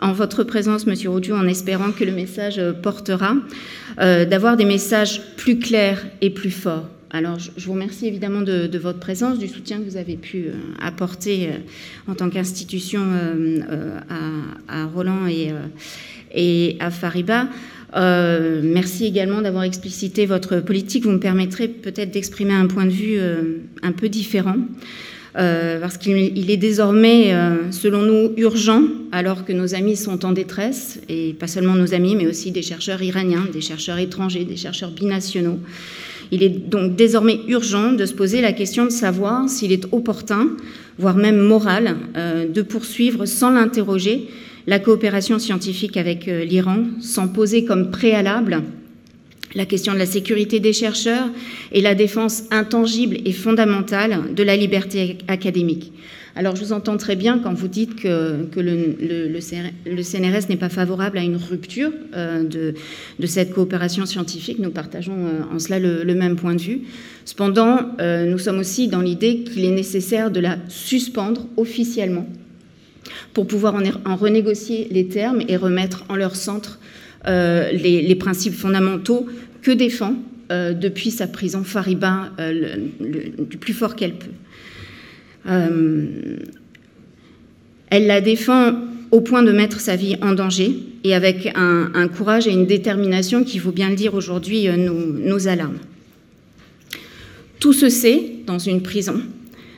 en votre présence, Monsieur Roudiou, en espérant que le message portera, d'avoir des messages plus clairs et plus forts. Alors, je vous remercie évidemment de, votre présence, du soutien que vous avez pu apporter en tant qu'institution à, Roland et à Fariba. Euh, merci également d'avoir explicité votre politique. Vous me permettrez peut-être d'exprimer un point de vue euh, un peu différent. Euh, parce qu'il est désormais, selon nous, urgent, alors que nos amis sont en détresse, et pas seulement nos amis, mais aussi des chercheurs iraniens, des chercheurs étrangers, des chercheurs binationaux. Il est donc désormais urgent de se poser la question de savoir s'il est opportun, voire même moral, de poursuivre sans l'interroger la coopération scientifique avec euh, l'Iran, sans poser comme préalable la question de la sécurité des chercheurs et la défense intangible et fondamentale de la liberté académique. Alors je vous entends très bien quand vous dites que, le, CNRS n'est pas favorable à une rupture euh, de, cette coopération scientifique. Nous partageons euh, en cela le, même point de vue. Cependant, nous sommes aussi dans l'idée qu'il est nécessaire de la suspendre officiellement pour pouvoir en, renégocier les termes et remettre en leur centre euh, les, principes fondamentaux que défend euh, depuis sa prison Fariba euh, du plus fort qu'elle peut. elle la défend au point de mettre sa vie en danger et avec un, courage et une détermination qui, faut bien le dire aujourd'hui, nous, nous alarme. Tout se sait dans une prison,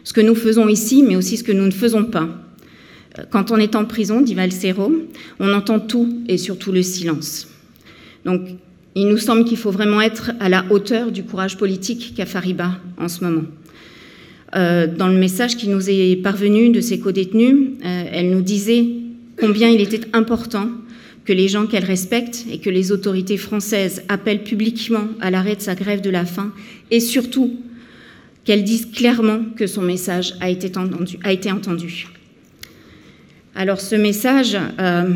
ce que nous faisons ici, mais aussi ce que nous ne faisons pas. Quand on est en prison, dit Valsero, on entend tout et surtout le silence. Donc, il nous semble qu'il faut vraiment être à la hauteur du courage politique qu'a Fariba en ce moment. Euh, dans le message qui nous est parvenu de ses co-détenus, euh, elle nous disait combien il était important que les gens qu'elle respecte et que les autorités françaises appellent publiquement à l'arrêt de sa grève de la faim et surtout qu'elle dise clairement que son message a été entendu. A été entendu. Alors ce message, euh,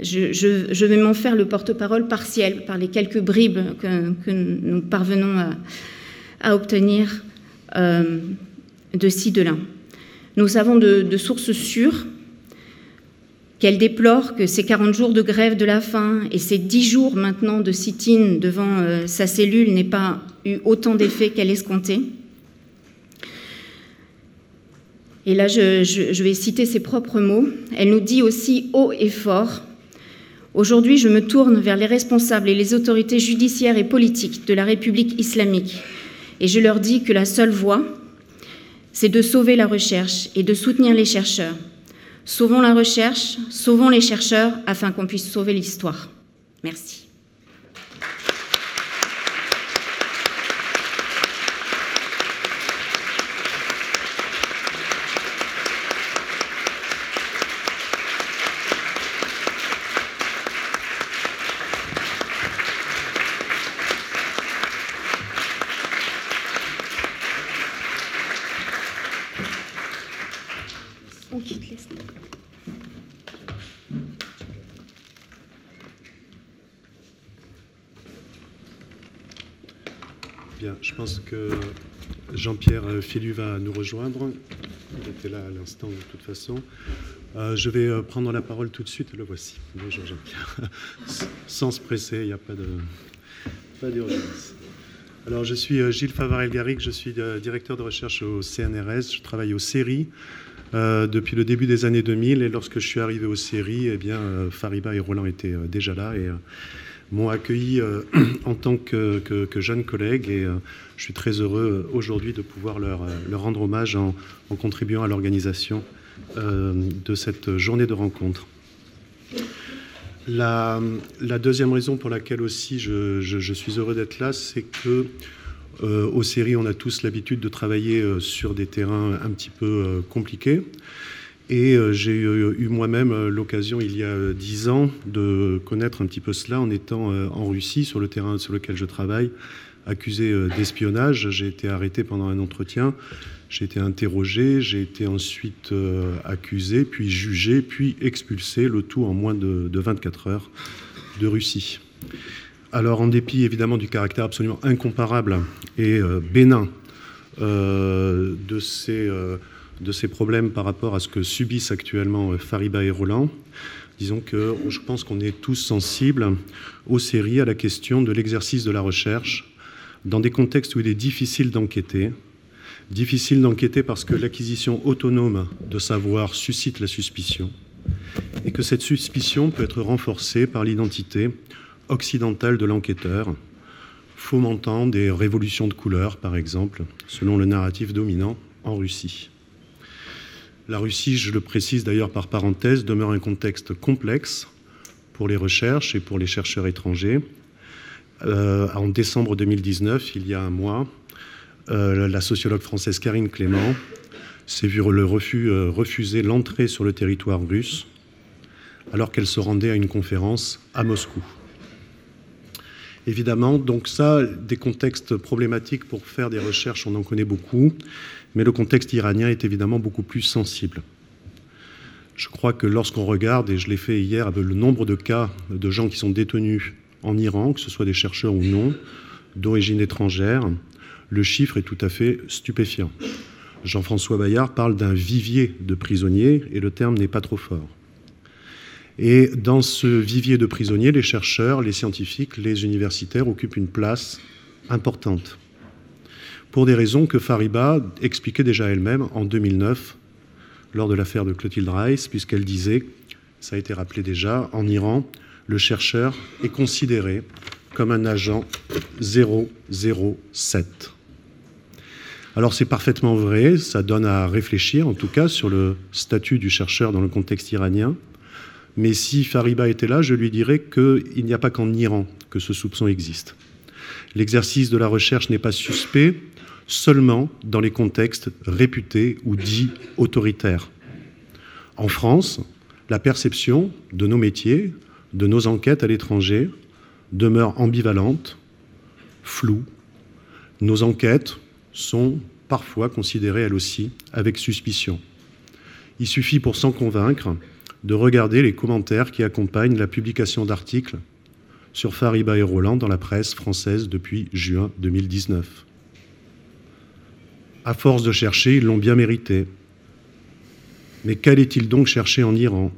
je, vais m'en faire le porte-parole partiel par les quelques bribes que, nous parvenons à, obtenir euh, de ci, de là. Nous savons de, sources sûres qu'elle déplore que ces 40 jours de grève de la faim et ces 10 jours maintenant de sit-in devant euh, sa cellule n'aient pas eu autant d'effet qu'elle escomptait. Et là, je, vais citer ses propres mots. Elle nous dit aussi haut et fort Aujourd'hui, je me tourne vers les responsables et les autorités judiciaires et politiques de la République islamique et je leur dis que la seule voie, c'est de sauver la recherche et de soutenir les chercheurs. Sauvons la recherche, sauvons les chercheurs afin qu'on puisse sauver l'histoire. Merci. Je pense que Jean-Pierre Filu va nous rejoindre. Il était là à l'instant de toute façon. Euh, je vais euh, prendre la parole tout de suite. Le voici. Bonjour Jean-Pierre. Sans se presser, il n'y a pas de pas d'urgence. Alors, je suis euh, Gilles Favarel-Garrigue, je suis directeur de recherche au CNRS. Je travaille aux séries depuis le début des années 2000. Et lorsque je suis arrivé aux séries, eh bien, Fariba et Roland étaient déjà là. Et m'ont accueilli euh, en tant que, jeune collègue et euh, je suis très heureux euh, aujourd'hui de pouvoir leur, rendre hommage en, contribuant à l'organisation de cette journée de rencontre. La, deuxième raison pour laquelle aussi je, suis heureux d'être là, c'est que euh, aux séries, on a tous l'habitude de travailler euh, sur des terrains un petit peu euh, compliqués. Et j'ai eu, moi-même l'occasion, il y a dix ans, de connaître un petit peu cela en étant en Russie, sur le terrain sur lequel je travaille, accusé d'espionnage. J'ai été arrêté pendant un entretien, j'ai été interrogé, j'ai été ensuite accusé, puis jugé, puis expulsé, le tout en moins de, de 24 heures de Russie. Alors, en dépit évidemment du caractère absolument incomparable et euh, bénin euh, de, ces, euh, de, ces, problèmes par rapport à ce que subissent actuellement Fariba et Roland, disons que je pense qu'on est tous sensibles aux séries, à la question de l'exercice de la recherche, dans des contextes où il est difficile d'enquêter. Difficile d'enquêter parce que l'acquisition autonome de savoir suscite la suspicion et que cette suspicion peut être renforcée par l'identité occidentale de l'enquêteur, fomentant des révolutions de couleurs, par exemple, selon le narratif dominant en Russie. La Russie, je le précise d'ailleurs par parenthèse, demeure un contexte complexe pour les recherches et pour les chercheurs étrangers. Euh, en décembre 2019, il y a un mois, euh, la sociologue française Karine Clément s'est vu le refus, euh, refuser l'entrée sur le territoire russe alors qu'elle se rendait à une conférence à Moscou. Évidemment, donc ça, des contextes problématiques pour faire des recherches, on en connaît beaucoup, mais le contexte iranien est évidemment beaucoup plus sensible. Je crois que lorsqu'on regarde, et je l'ai fait hier, le nombre de cas de gens qui sont détenus en Iran, que ce soit des chercheurs ou non, d'origine étrangère, le chiffre est tout à fait stupéfiant. Jean-François Bayard parle d'un vivier de prisonniers, et le terme n'est pas trop fort. Et dans ce vivier de prisonniers, les chercheurs, les scientifiques, les universitaires occupent une place importante. Pour des raisons que Fariba expliquait déjà elle-même en 2009, lors de l'affaire de Clotilde Rice, puisqu'elle disait, ça a été rappelé déjà, en Iran, le chercheur est considéré comme un agent 007. Alors c'est parfaitement vrai, ça donne à réfléchir en tout cas sur le statut du chercheur dans le contexte iranien. Mais si Fariba était là, je lui dirais qu'il n'y a pas qu'en Iran que ce soupçon existe. L'exercice de la recherche n'est pas suspect seulement dans les contextes réputés ou dits autoritaires. En France, la perception de nos métiers, de nos enquêtes à l'étranger, demeure ambivalente, floue. Nos enquêtes sont parfois considérées elles aussi avec suspicion. Il suffit pour s'en convaincre de regarder les commentaires qui accompagnent la publication d'articles sur Fariba et Roland dans la presse française depuis juin 2019. À force de chercher, ils l'ont bien mérité. Mais qu'allait-il donc chercher en Iran?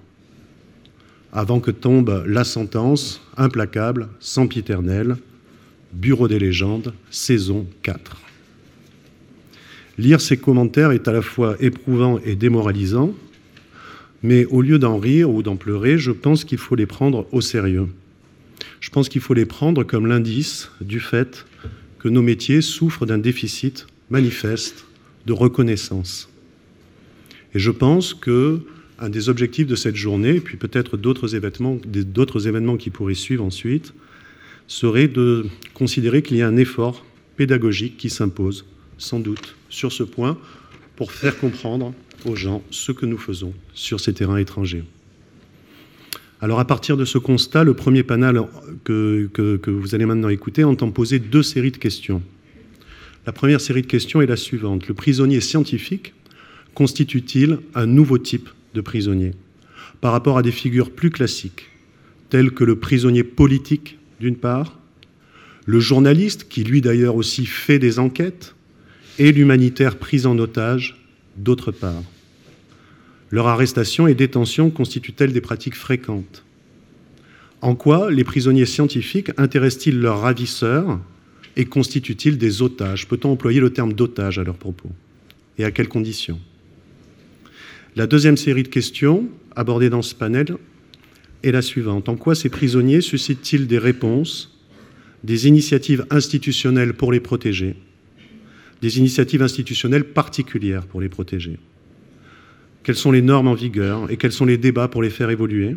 Avant que tombe la sentence implacable, sempiternelle, Bureau des légendes, saison 4 Lire ces commentaires est à la fois éprouvant et démoralisant, mais au lieu d'en rire ou d'en pleurer, je pense qu'il faut les prendre au sérieux. Je pense qu'il faut les prendre comme l'indice du fait que nos métiers souffrent d'un déficit manifeste de reconnaissance. Et je pense que un des objectifs de cette journée, puis peut-être d'autres événements qui pourraient suivre ensuite, serait de considérer qu'il y a un effort pédagogique qui s'impose, sans doute, sur ce point, pour faire comprendre aux gens ce que nous faisons sur ces terrains étrangers. Alors à partir de ce constat, le premier panel que, que, vous allez maintenant écouter entend poser deux séries de questions. La première série de questions est la suivante. Le prisonnier scientifique constitue-t-il un nouveau type de prisonnier par rapport à des figures plus classiques, telles que le prisonnier politique d'une part, le journaliste qui lui d'ailleurs aussi fait des enquêtes, et l'humanitaire pris en otage d'autre part? Leur arrestation et détention constituent-elles des pratiques fréquentes? En quoi les prisonniers scientifiques intéressent-ils leurs ravisseurs et constituent-ils des otages? Peut-on employer le terme d'otage à leur propos? Et à quelles conditions? La deuxième série de questions abordées dans ce panel est la suivante. En quoi ces prisonniers suscitent-ils des réponses, des initiatives institutionnelles pour les protéger? Des initiatives institutionnelles particulières pour les protéger? Quelles sont les normes en vigueur et quels sont les débats pour les faire évoluer?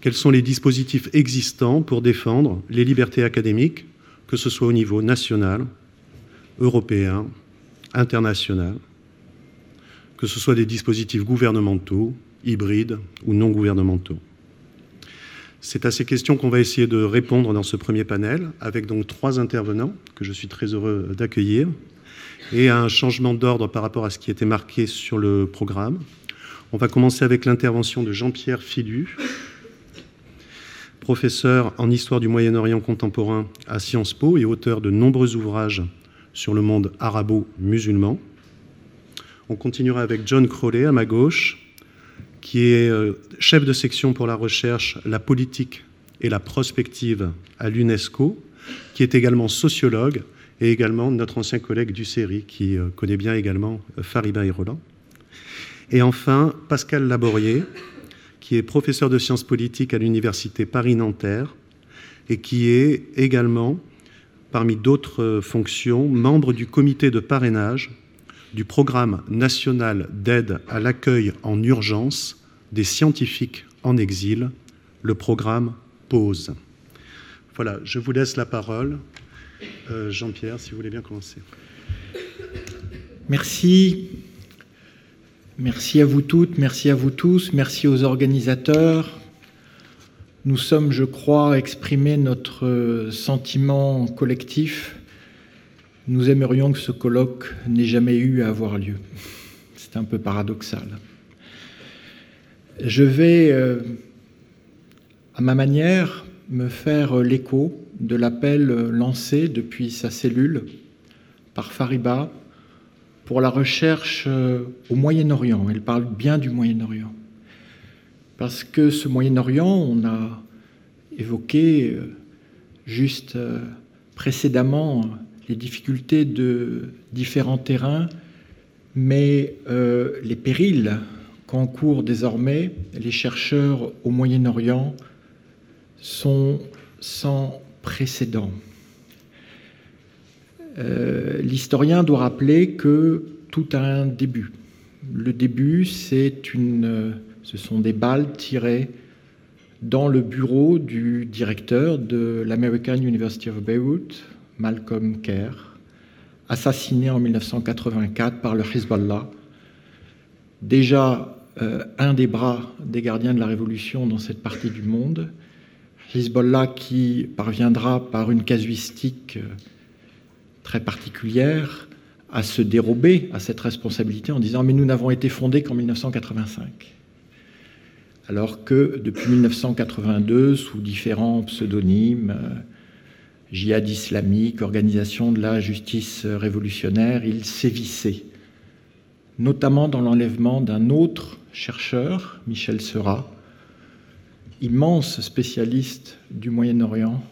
Quels sont les dispositifs existants pour défendre les libertés académiques, que ce soit au niveau national, européen, international, que ce soit des dispositifs gouvernementaux, hybrides ou non gouvernementaux? C'est à ces questions qu'on va essayer de répondre dans ce premier panel, avec donc trois intervenants que je suis très heureux d'accueillir, et un changement d'ordre par rapport à ce qui était marqué sur le programme. On va commencer avec l'intervention de Jean-Pierre Filu, professeur en histoire du Moyen-Orient contemporain à Sciences Po et auteur de nombreux ouvrages sur le monde arabo-musulman. On continuera avec John Crowley à ma gauche, qui est euh, chef de section pour la recherche, la politique et la prospective à l'UNESCO, qui est également sociologue et également notre ancien collègue du CERI, qui euh, connaît bien également euh, Fariba et Roland. Et enfin, Pascal Laborier, qui est professeur de sciences politiques à l'Université Paris-Nanterre et qui est également, parmi d'autres fonctions, membre du comité de parrainage du programme national d'aide à l'accueil en urgence des scientifiques en exil, le programme PAUSE. Voilà, je vous laisse la parole. Euh, Jean-Pierre, si vous voulez bien commencer. Merci. Merci à vous toutes, merci à vous tous, merci aux organisateurs. Nous sommes, je crois, exprimé notre sentiment collectif. Nous aimerions que ce colloque n'ait jamais eu à avoir lieu. C'est un peu paradoxal. Je vais, euh, à ma manière, me faire l'écho de l'appel lancé depuis sa cellule par Fariba pour la recherche euh, au Moyen-Orient. Elle parle bien du Moyen-Orient. Parce que ce Moyen-Orient, on a évoqué euh, juste euh, précédemment les difficultés de différents terrains, mais les périls qu'encourent désormais les chercheurs au Moyen-Orient sont sans Euh, l'historien doit rappeler que tout a un début. Le début, c'est une, ce sont des balles tirées dans le bureau du directeur de l'American University of Beirut, Malcolm Kerr, assassiné en 1984 par le Hezbollah. Déjà euh, un des bras des gardiens de la révolution dans cette partie du monde. Hezbollah qui parviendra par une casuistique euh, très particulière à se dérober à cette responsabilité en disant mais nous n'avons été fondés qu'en 1985. Alors que depuis 1982, sous différents pseudonymes, euh, djihad islamique, organisation de la justice révolutionnaire, il sévissait, notamment dans l'enlèvement d'un autre chercheur, Michel Seurat, immense spécialiste du Moyen-Orient,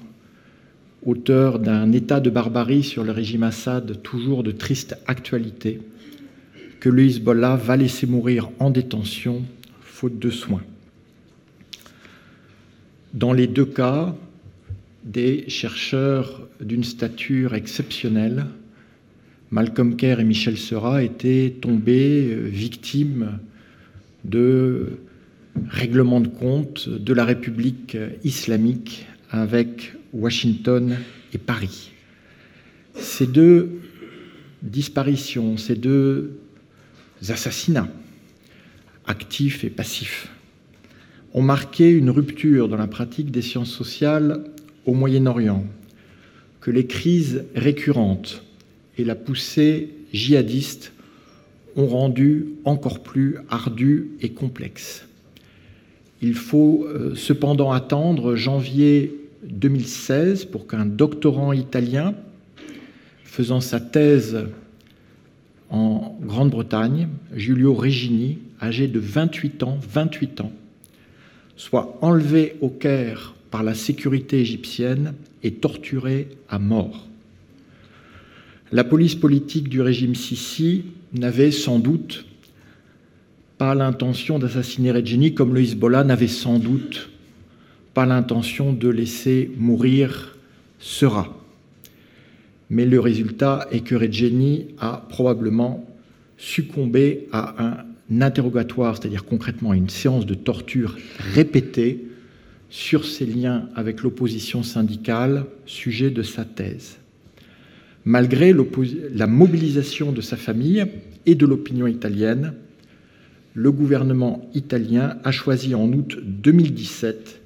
auteur d'un état de barbarie sur le régime Assad, toujours de triste actualité, que le Hezbollah va laisser mourir en détention, faute de soins. Dans les deux cas, des chercheurs d'une stature exceptionnelle, Malcolm Kerr et Michel Seurat, étaient tombés euh, victimes de règlements de compte de la République islamique avec Washington et Paris. Ces deux disparitions, ces deux assassinats, actifs et passifs, ont marqué une rupture dans la pratique des sciences sociales au Moyen-Orient, que les crises récurrentes et la poussée djihadiste ont rendu encore plus ardue et complexe. Il faut euh, cependant attendre janvier 2016 pour qu'un doctorant italien faisant sa thèse en Grande-Bretagne, Giulio Regini, âgé de 28 ans, 28 ans, soit enlevé au Caire par la sécurité égyptienne et torturé à mort. La police politique du régime Sisi n'avait sans doute pas l'intention d'assassiner Regini, comme le Hezbollah n'avait sans doute pas l'intention de laisser mourir Sera. Mais le résultat est que Regeni a probablement succombé à un interrogatoire, c'est-à-dire concrètement à une séance de torture répétée sur ses liens avec l'opposition syndicale, sujet de sa thèse. Malgré la mobilisation de sa famille et de l'opinion italienne, le gouvernement italien a choisi en août 2017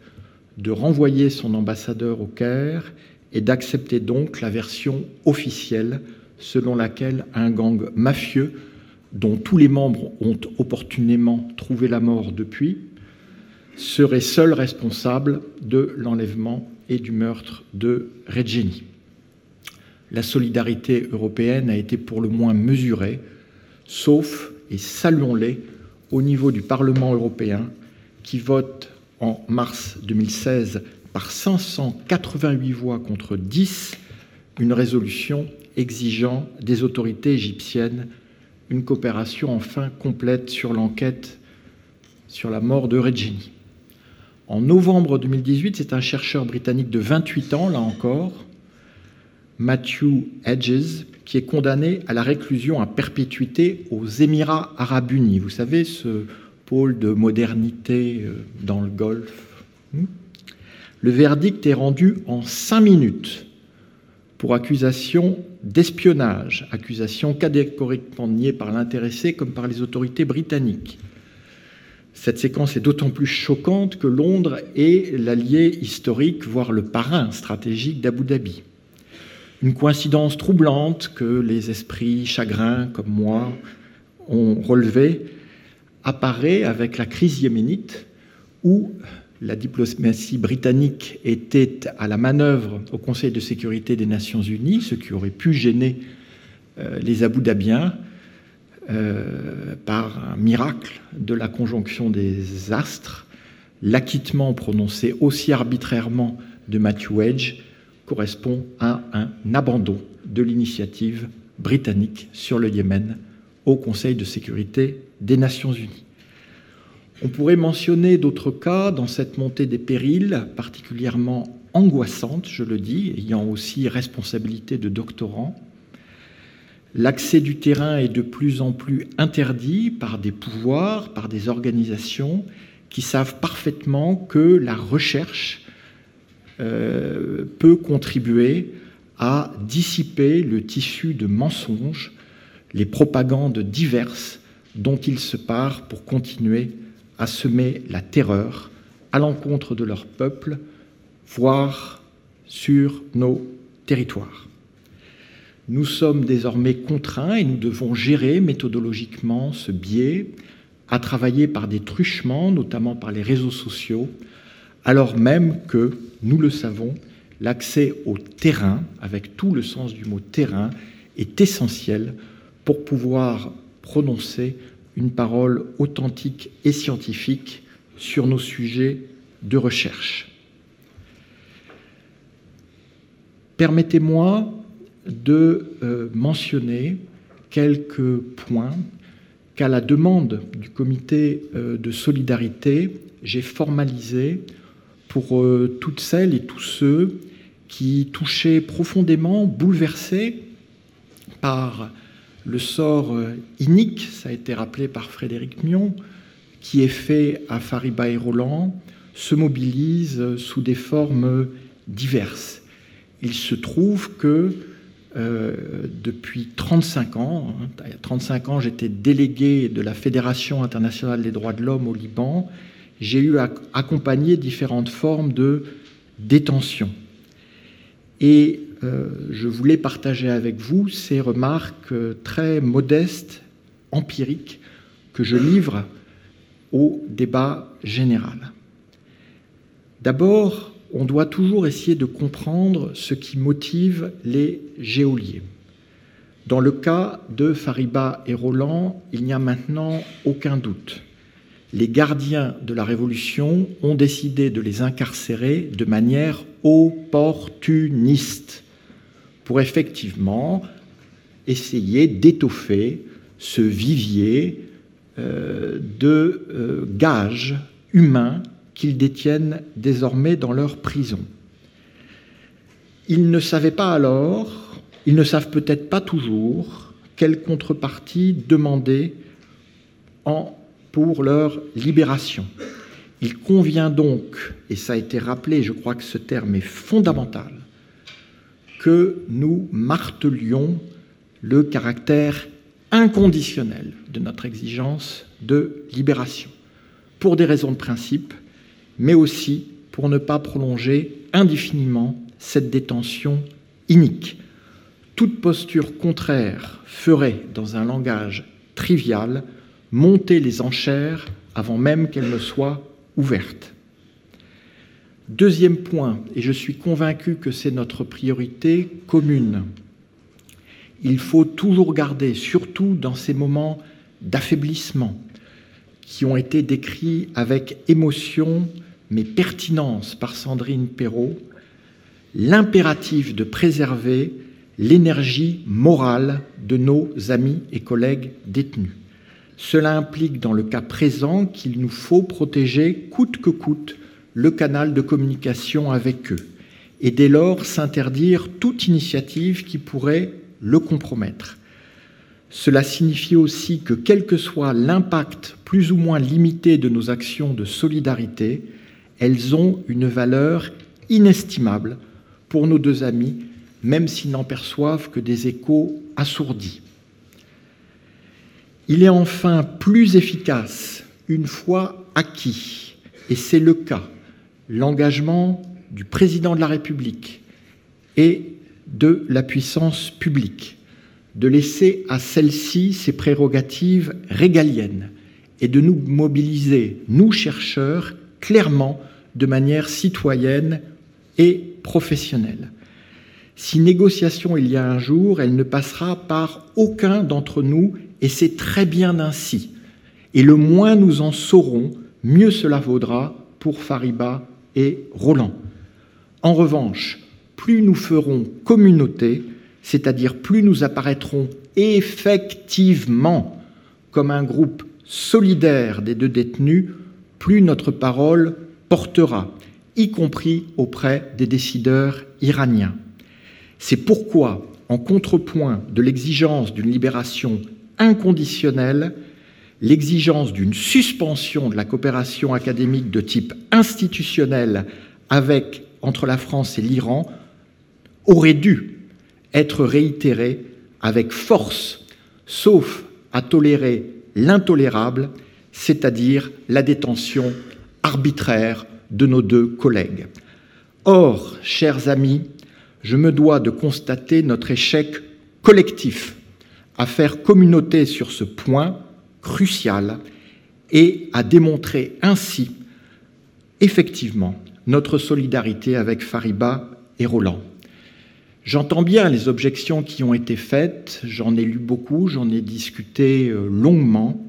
de renvoyer son ambassadeur au Caire et d'accepter donc la version officielle selon laquelle un gang mafieux, dont tous les membres ont opportunément trouvé la mort depuis, serait seul responsable de l'enlèvement et du meurtre de Regeni. La solidarité européenne a été pour le moins mesurée, sauf, et saluons-les, au niveau du Parlement européen, qui vote en mars 2016 par 588 voix contre 10 une résolution exigeant des autorités égyptiennes une coopération enfin complète sur l'enquête sur la mort de Regeni. En novembre 2018, c'est un chercheur britannique de 28 ans, là encore, Matthew Hedges, qui est condamné à la réclusion à perpétuité aux Émirats arabes unis. Vous savez, ce pôle de modernité euh, dans le Golfe. Hmm? Le verdict est rendu en cinq minutes pour accusation d'espionnage, accusation catégoriquement niée par l'intéressé comme par les autorités britanniques. Cette séquence est d'autant plus choquante que Londres est l'allié historique, voire le parrain stratégique d'Abu Dhabi. Une coïncidence troublante que les esprits chagrins comme moi ont relevé apparaît avec la crise yéménite où la diplomatie britannique était à la manœuvre au Conseil de sécurité des Nations Unies, ce qui aurait pu gêner euh, les Abu Dhabiens euh, par un miracle de la conjonction des astres, l'acquittement prononcé aussi arbitrairement de Matthew Wedge correspond à un abandon de l'initiative britannique sur le Yémen au Conseil de sécurité des Nations Unies. On pourrait mentionner d'autres cas dans cette montée des périls particulièrement angoissante, je le dis, ayant aussi responsabilité de doctorant. L'accès du terrain est de plus en plus interdit par des pouvoirs, par des organisations qui savent parfaitement que la recherche euh, peut contribuer à dissiper le tissu de mensonges, les propagandes diverses dont ils se parent pour continuer à semer la terreur à l'encontre de leur peuple, voire sur nos territoires. Nous sommes désormais contraints et nous devons gérer méthodologiquement ce biais, à travailler par des truchements, notamment par les réseaux sociaux, alors même que, nous le savons, l'accès au terrain, avec tout le sens du mot terrain, est essentiel pour pouvoir prononcer une parole authentique et scientifique sur nos sujets de recherche. Permettez-moi de euh, mentionner quelques points qu'à la demande du comité euh, de solidarité, j'ai formalisé pour euh, toutes celles et tous ceux qui touchaient profondément, bouleversés par le sort euh, inique, ça a été rappelé par Frédéric Mion, qui est fait à Fariba et Roland, se mobilise sous des formes diverses. Il se trouve que euh, depuis 35 ans, il y a 35 ans, j'étais délégué de la Fédération internationale des droits de l'homme au Liban. J'ai eu à accompagner différentes formes de détention. Et euh, je voulais partager avec vous ces remarques euh, très modestes, empiriques, que je livre au débat général. D'abord, on doit toujours essayer de comprendre ce qui motive les géoliers. Dans le cas de Fariba et Roland, il n'y a maintenant aucun doute. Les gardiens de la Révolution ont décidé de les incarcérer de manière opportuniste pour effectivement essayer d'étoffer ce vivier euh, de euh, gages humains qu'ils détiennent désormais dans leur prison. Ils ne savaient pas alors, ils ne savent peut-être pas toujours, quelle contrepartie demander en, pour leur libération. Il convient donc, et ça a été rappelé, je crois que ce terme est fondamental, que nous martelions le caractère inconditionnel de notre exigence de libération, pour des raisons de principe, mais aussi pour ne pas prolonger indéfiniment cette détention inique. Toute posture contraire ferait, dans un langage trivial, monter les enchères avant même qu'elles ne soient ouvertes. Deuxième point, et je suis convaincu que c'est notre priorité commune, il faut toujours garder, surtout dans ces moments d'affaiblissement qui ont été décrits avec émotion mais pertinence par Sandrine Perrault, l'impératif de préserver l'énergie morale de nos amis et collègues détenus. Cela implique dans le cas présent qu'il nous faut protéger coûte que coûte le canal de communication avec eux et dès lors s'interdire toute initiative qui pourrait le compromettre. Cela signifie aussi que quel que soit l'impact plus ou moins limité de nos actions de solidarité, elles ont une valeur inestimable pour nos deux amis, même s'ils n'en perçoivent que des échos assourdis. Il est enfin plus efficace une fois acquis, et c'est le cas, l'engagement du président de la République et de la puissance publique, de laisser à celle-ci ses prérogatives régaliennes et de nous mobiliser, nous chercheurs, clairement de manière citoyenne et professionnelle. Si négociation il y a un jour, elle ne passera par aucun d'entre nous, et c'est très bien ainsi. Et le moins nous en saurons, mieux cela vaudra pour Fariba et Roland. En revanche, plus nous ferons communauté, c'est-à-dire plus nous apparaîtrons effectivement comme un groupe solidaire des deux détenus, plus notre parole portera, y compris auprès des décideurs iraniens. C'est pourquoi, en contrepoint de l'exigence d'une libération inconditionnelle, l'exigence d'une suspension de la coopération académique de type institutionnel entre la France et l'Iran aurait dû être réitérée avec force, sauf à tolérer l'intolérable, c'est-à-dire la détention arbitraire de nos deux collègues. Or, chers amis, je me dois de constater notre échec collectif à faire communauté sur ce point crucial et à démontrer ainsi effectivement notre solidarité avec Fariba et Roland. J'entends bien les objections qui ont été faites, j'en ai lu beaucoup, j'en ai discuté euh, longuement.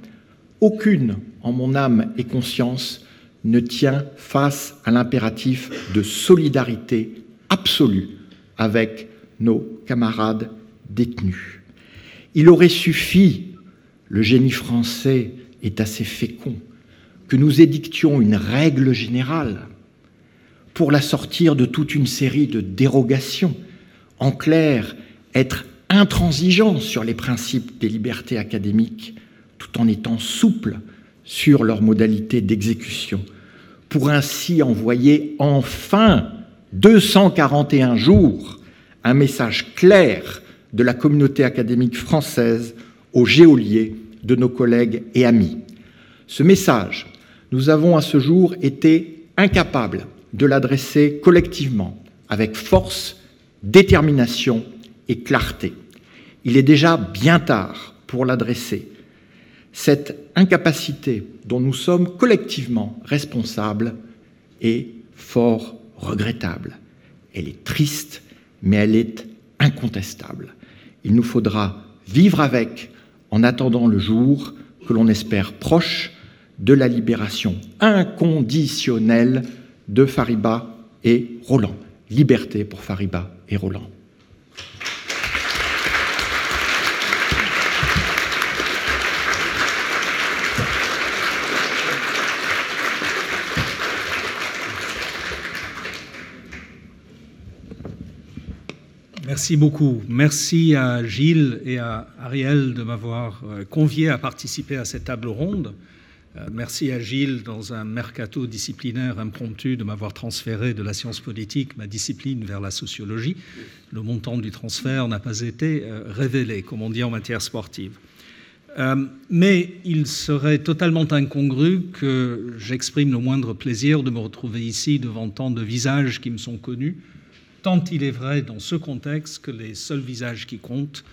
Aucune, en mon âme et conscience, ne tient face à l'impératif de solidarité absolue avec nos camarades détenus. Il aurait suffi, le génie français est assez fécond, que nous édictions une règle générale pour la sortir de toute une série de dérogations. En clair, être intransigeant sur les principes des libertés académiques tout en étant souple sur leurs modalités d'exécution, pour ainsi envoyer enfin 241 jours un message clair de la communauté académique française aux géoliers de nos collègues et amis. Ce message, nous avons à ce jour été incapables de l'adresser collectivement, avec force, détermination et clarté. Il est déjà bien tard pour l'adresser. Cette incapacité dont nous sommes collectivement responsables est fort regrettable. Elle est triste, mais elle est incontestable. Il nous faudra vivre avec en attendant le jour que l'on espère proche de la libération inconditionnelle de Fariba et Roland. Liberté pour Fariba et Roland. Merci beaucoup. Merci à Gilles et à Ariel de m'avoir euh, convié à participer à cette table ronde. Euh, merci à Gilles, dans un mercato disciplinaire impromptu, de m'avoir transféré de la science politique, ma discipline, vers la sociologie. Le montant du transfert n'a pas été euh, révélé, comme on dit en matière sportive. Mais il serait totalement incongru que j'exprime le moindre plaisir de me retrouver ici devant tant de visages qui me sont connus, tant il est vrai dans ce contexte que les seuls visages qui comptent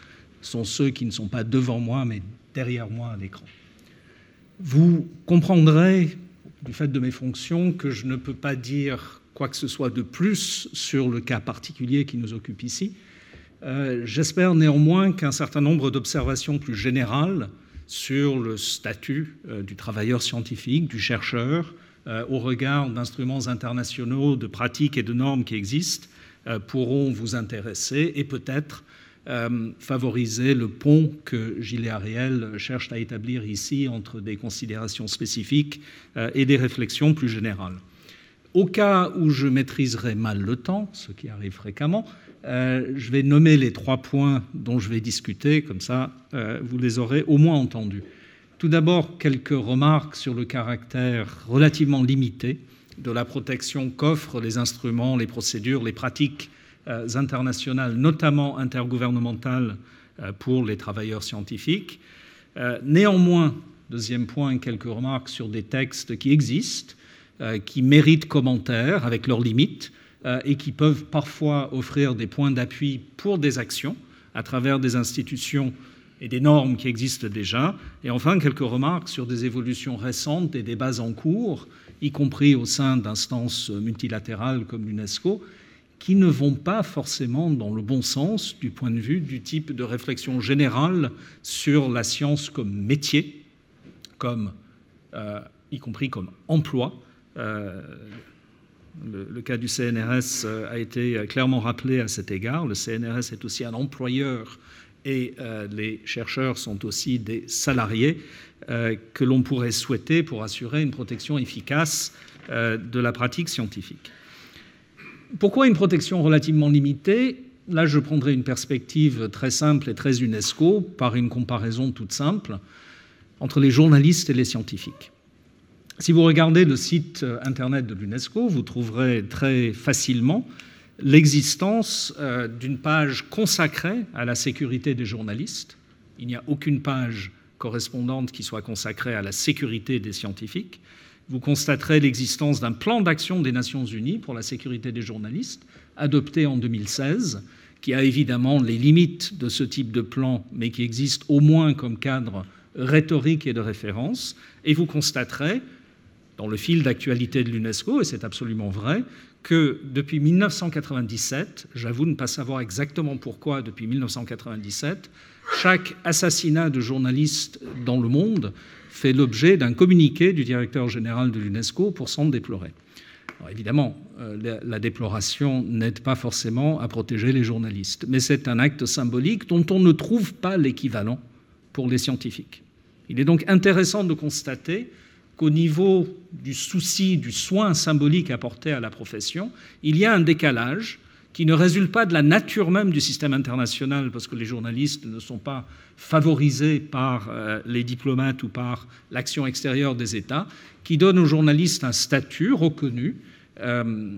sont ceux qui ne sont pas devant moi, mais derrière moi à l'écran. Vous comprendrez, du fait de mes fonctions, que je ne peux pas dire quoi que ce soit de plus sur le cas particulier qui nous occupe ici. Euh, j'espère néanmoins qu'un certain nombre d'observations plus générales sur le statut euh, du travailleur scientifique, du chercheur, euh, au regard d'instruments internationaux, de pratiques et de normes qui existent, pourront vous intéresser et peut-être euh, favoriser le pont que Gilles Ariel cherchent à établir ici entre des considérations spécifiques euh, et des réflexions plus générales. Au cas où je maîtriserai mal le temps, ce qui arrive fréquemment, euh, je vais nommer les trois points dont je vais discuter, comme ça vous les aurez au moins entendus. Tout d'abord, quelques remarques sur le caractère relativement limité de la protection qu'offrent les instruments, les procédures, les pratiques euh, internationales, notamment intergouvernementales euh, pour les travailleurs scientifiques. Euh, néanmoins, deuxième point, quelques remarques sur des textes qui existent, qui méritent commentaires avec leurs limites et qui peuvent parfois offrir des points d'appui pour des actions à travers des institutions et des normes qui existent déjà. Et enfin, quelques remarques sur des évolutions récentes, des débats en cours, y compris au sein d'instances multilatérales comme l'UNESCO, qui ne vont pas forcément dans le bon sens du point de vue du type de réflexion générale sur la science comme métier, comme, euh, y compris comme emploi. Euh, le, cas du CNRS euh, a été clairement rappelé à cet égard. Le CNRS est aussi un employeur et les chercheurs sont aussi des salariés que l'on pourrait souhaiter pour assurer une protection efficace de la pratique scientifique. Pourquoi une protection relativement limitée? Là, je prendrai une perspective très simple et très UNESCO par une comparaison toute simple entre les journalistes et les scientifiques. Si vous regardez le site internet de l'UNESCO, vous trouverez très facilement l'existence euh, d'une page consacrée à la sécurité des journalistes. Il n'y a aucune page correspondante qui soit consacrée à la sécurité des scientifiques vous constaterez l'existence d'un plan d'action des Nations Unies pour la sécurité des journalistes, adopté en 2016, qui a évidemment les limites de ce type de plan, mais qui existe au moins comme cadre rhétorique et de référence. Et vous constaterez, dans le fil d'actualité de l'UNESCO, et c'est absolument vrai, que depuis 1997, j'avoue ne pas savoir exactement pourquoi depuis 1997, chaque assassinat de journalistes dans le monde fait l'objet d'un communiqué du directeur général de l'UNESCO pour s'en déplorer. évidemment, euh, la déploration n'aide pas forcément à protéger les journalistes, mais c'est un acte symbolique dont on ne trouve pas l'équivalent pour les scientifiques. Il est donc intéressant de constater qu'au niveau du souci, du soin symbolique apporté à la profession, il y a un décalage qui ne résulte pas de la nature même du système international, parce que les journalistes ne sont pas favorisés par euh, les diplomates ou par l'action extérieure des États, qui donne aux journalistes un statut reconnu euh,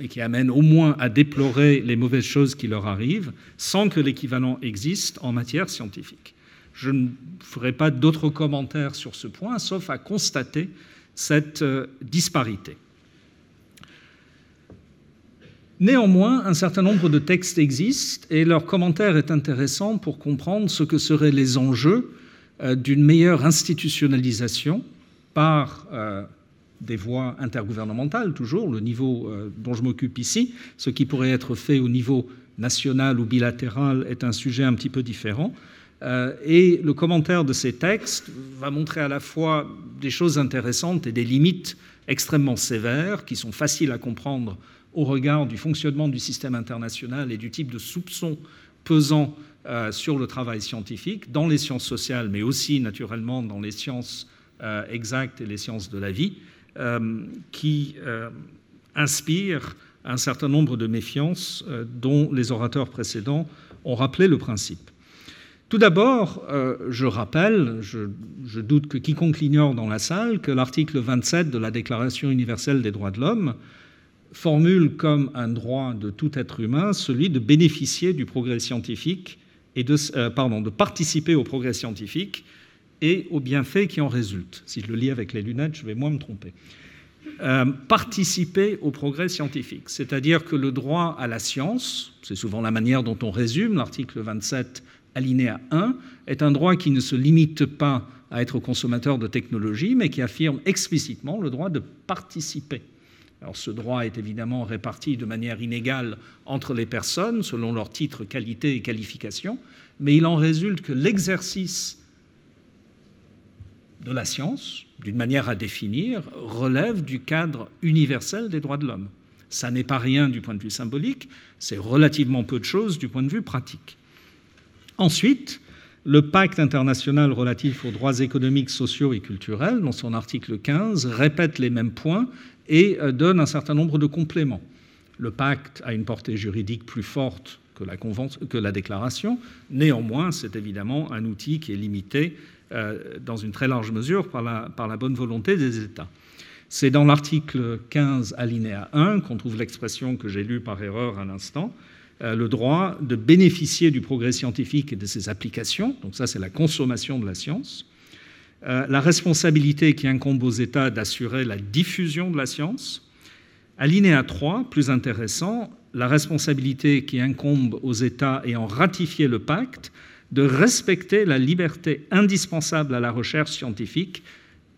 et qui amène au moins à déplorer les mauvaises choses qui leur arrivent, sans que l'équivalent existe en matière scientifique. Je ne ferai pas d'autres commentaires sur ce point, sauf à constater cette euh, disparité. Néanmoins, un certain nombre de textes existent et leur commentaire est intéressant pour comprendre ce que seraient les enjeux euh, d'une meilleure institutionnalisation par euh, des voies intergouvernementales, toujours, le niveau dont je m'occupe ici. Ce qui pourrait être fait au niveau national ou bilatéral est un sujet un petit peu différent. Et le commentaire de ces textes va montrer à la fois des choses intéressantes et des limites extrêmement sévères qui sont faciles à comprendre au regard du fonctionnement du système international et du type de soupçons pesant euh, sur le travail scientifique dans les sciences sociales, mais aussi naturellement dans les sciences euh, exactes et les sciences de la vie, euh, qui inspirent un certain nombre de méfiances dont les orateurs précédents ont rappelé le principe. Tout d'abord, euh, je rappelle, je, doute que quiconque l'ignore dans la salle, que l'article 27 de la Déclaration universelle des droits de l'homme formule comme un droit de tout être humain celui de bénéficier du progrès scientifique et de, euh, pardon, de participer au progrès scientifique et aux bienfaits qui en résultent. Si je le lis avec les lunettes, je vais moins me tromper. Euh, participer au progrès scientifique, c'est-à-dire que le droit à la science, c'est souvent la manière dont on résume l'article 27 alinéa 1, est un droit qui ne se limite pas à être consommateur de technologie, mais qui affirme explicitement le droit de participer alors ce droit est évidemment réparti de manière inégale entre les personnes selon leur titre, qualité et qualification, mais il en résulte que l'exercice de la science, d'une manière à définir, relève du cadre universel des droits de l'homme. Ça n'est pas rien du point de vue symbolique, c'est relativement peu de choses du point de vue pratique. Ensuite, le pacte international relatif aux droits économiques, sociaux et culturels, dans son article 15, répète les mêmes points et euh, donne un certain nombre de compléments. Le pacte a une portée juridique plus forte que la, déclaration. Néanmoins, c'est évidemment un outil qui est limité euh, dans une très large mesure par la, bonne volonté des États. C'est dans l'article 15 alinéa 1 qu'on trouve l'expression que j'ai lue par erreur à l'instant, le droit de bénéficier du progrès scientifique et de ses applications. Donc ça, c'est la consommation de la science. Euh, la responsabilité qui incombe aux États d'assurer la diffusion de la science. Alinéa 3, plus intéressant, la responsabilité qui incombe aux États ayant ratifié le pacte de respecter la liberté indispensable à la recherche scientifique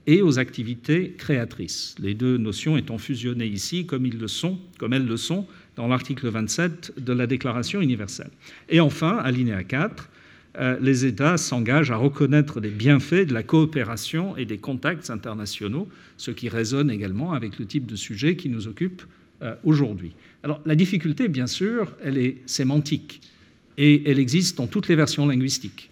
et aux activités créatrices. Les deux notions étant fusionnées ici comme, ils le sont, comme elles le sont dans l'article 27 de la Déclaration universelle. Et enfin, alinéa 4, euh, les États s'engagent à reconnaître les bienfaits de la coopération et des contacts internationaux, ce qui résonne également avec le type de sujet qui nous occupe euh, aujourd'hui. Alors la difficulté, bien sûr, elle est sémantique et elle existe dans toutes les versions linguistiques.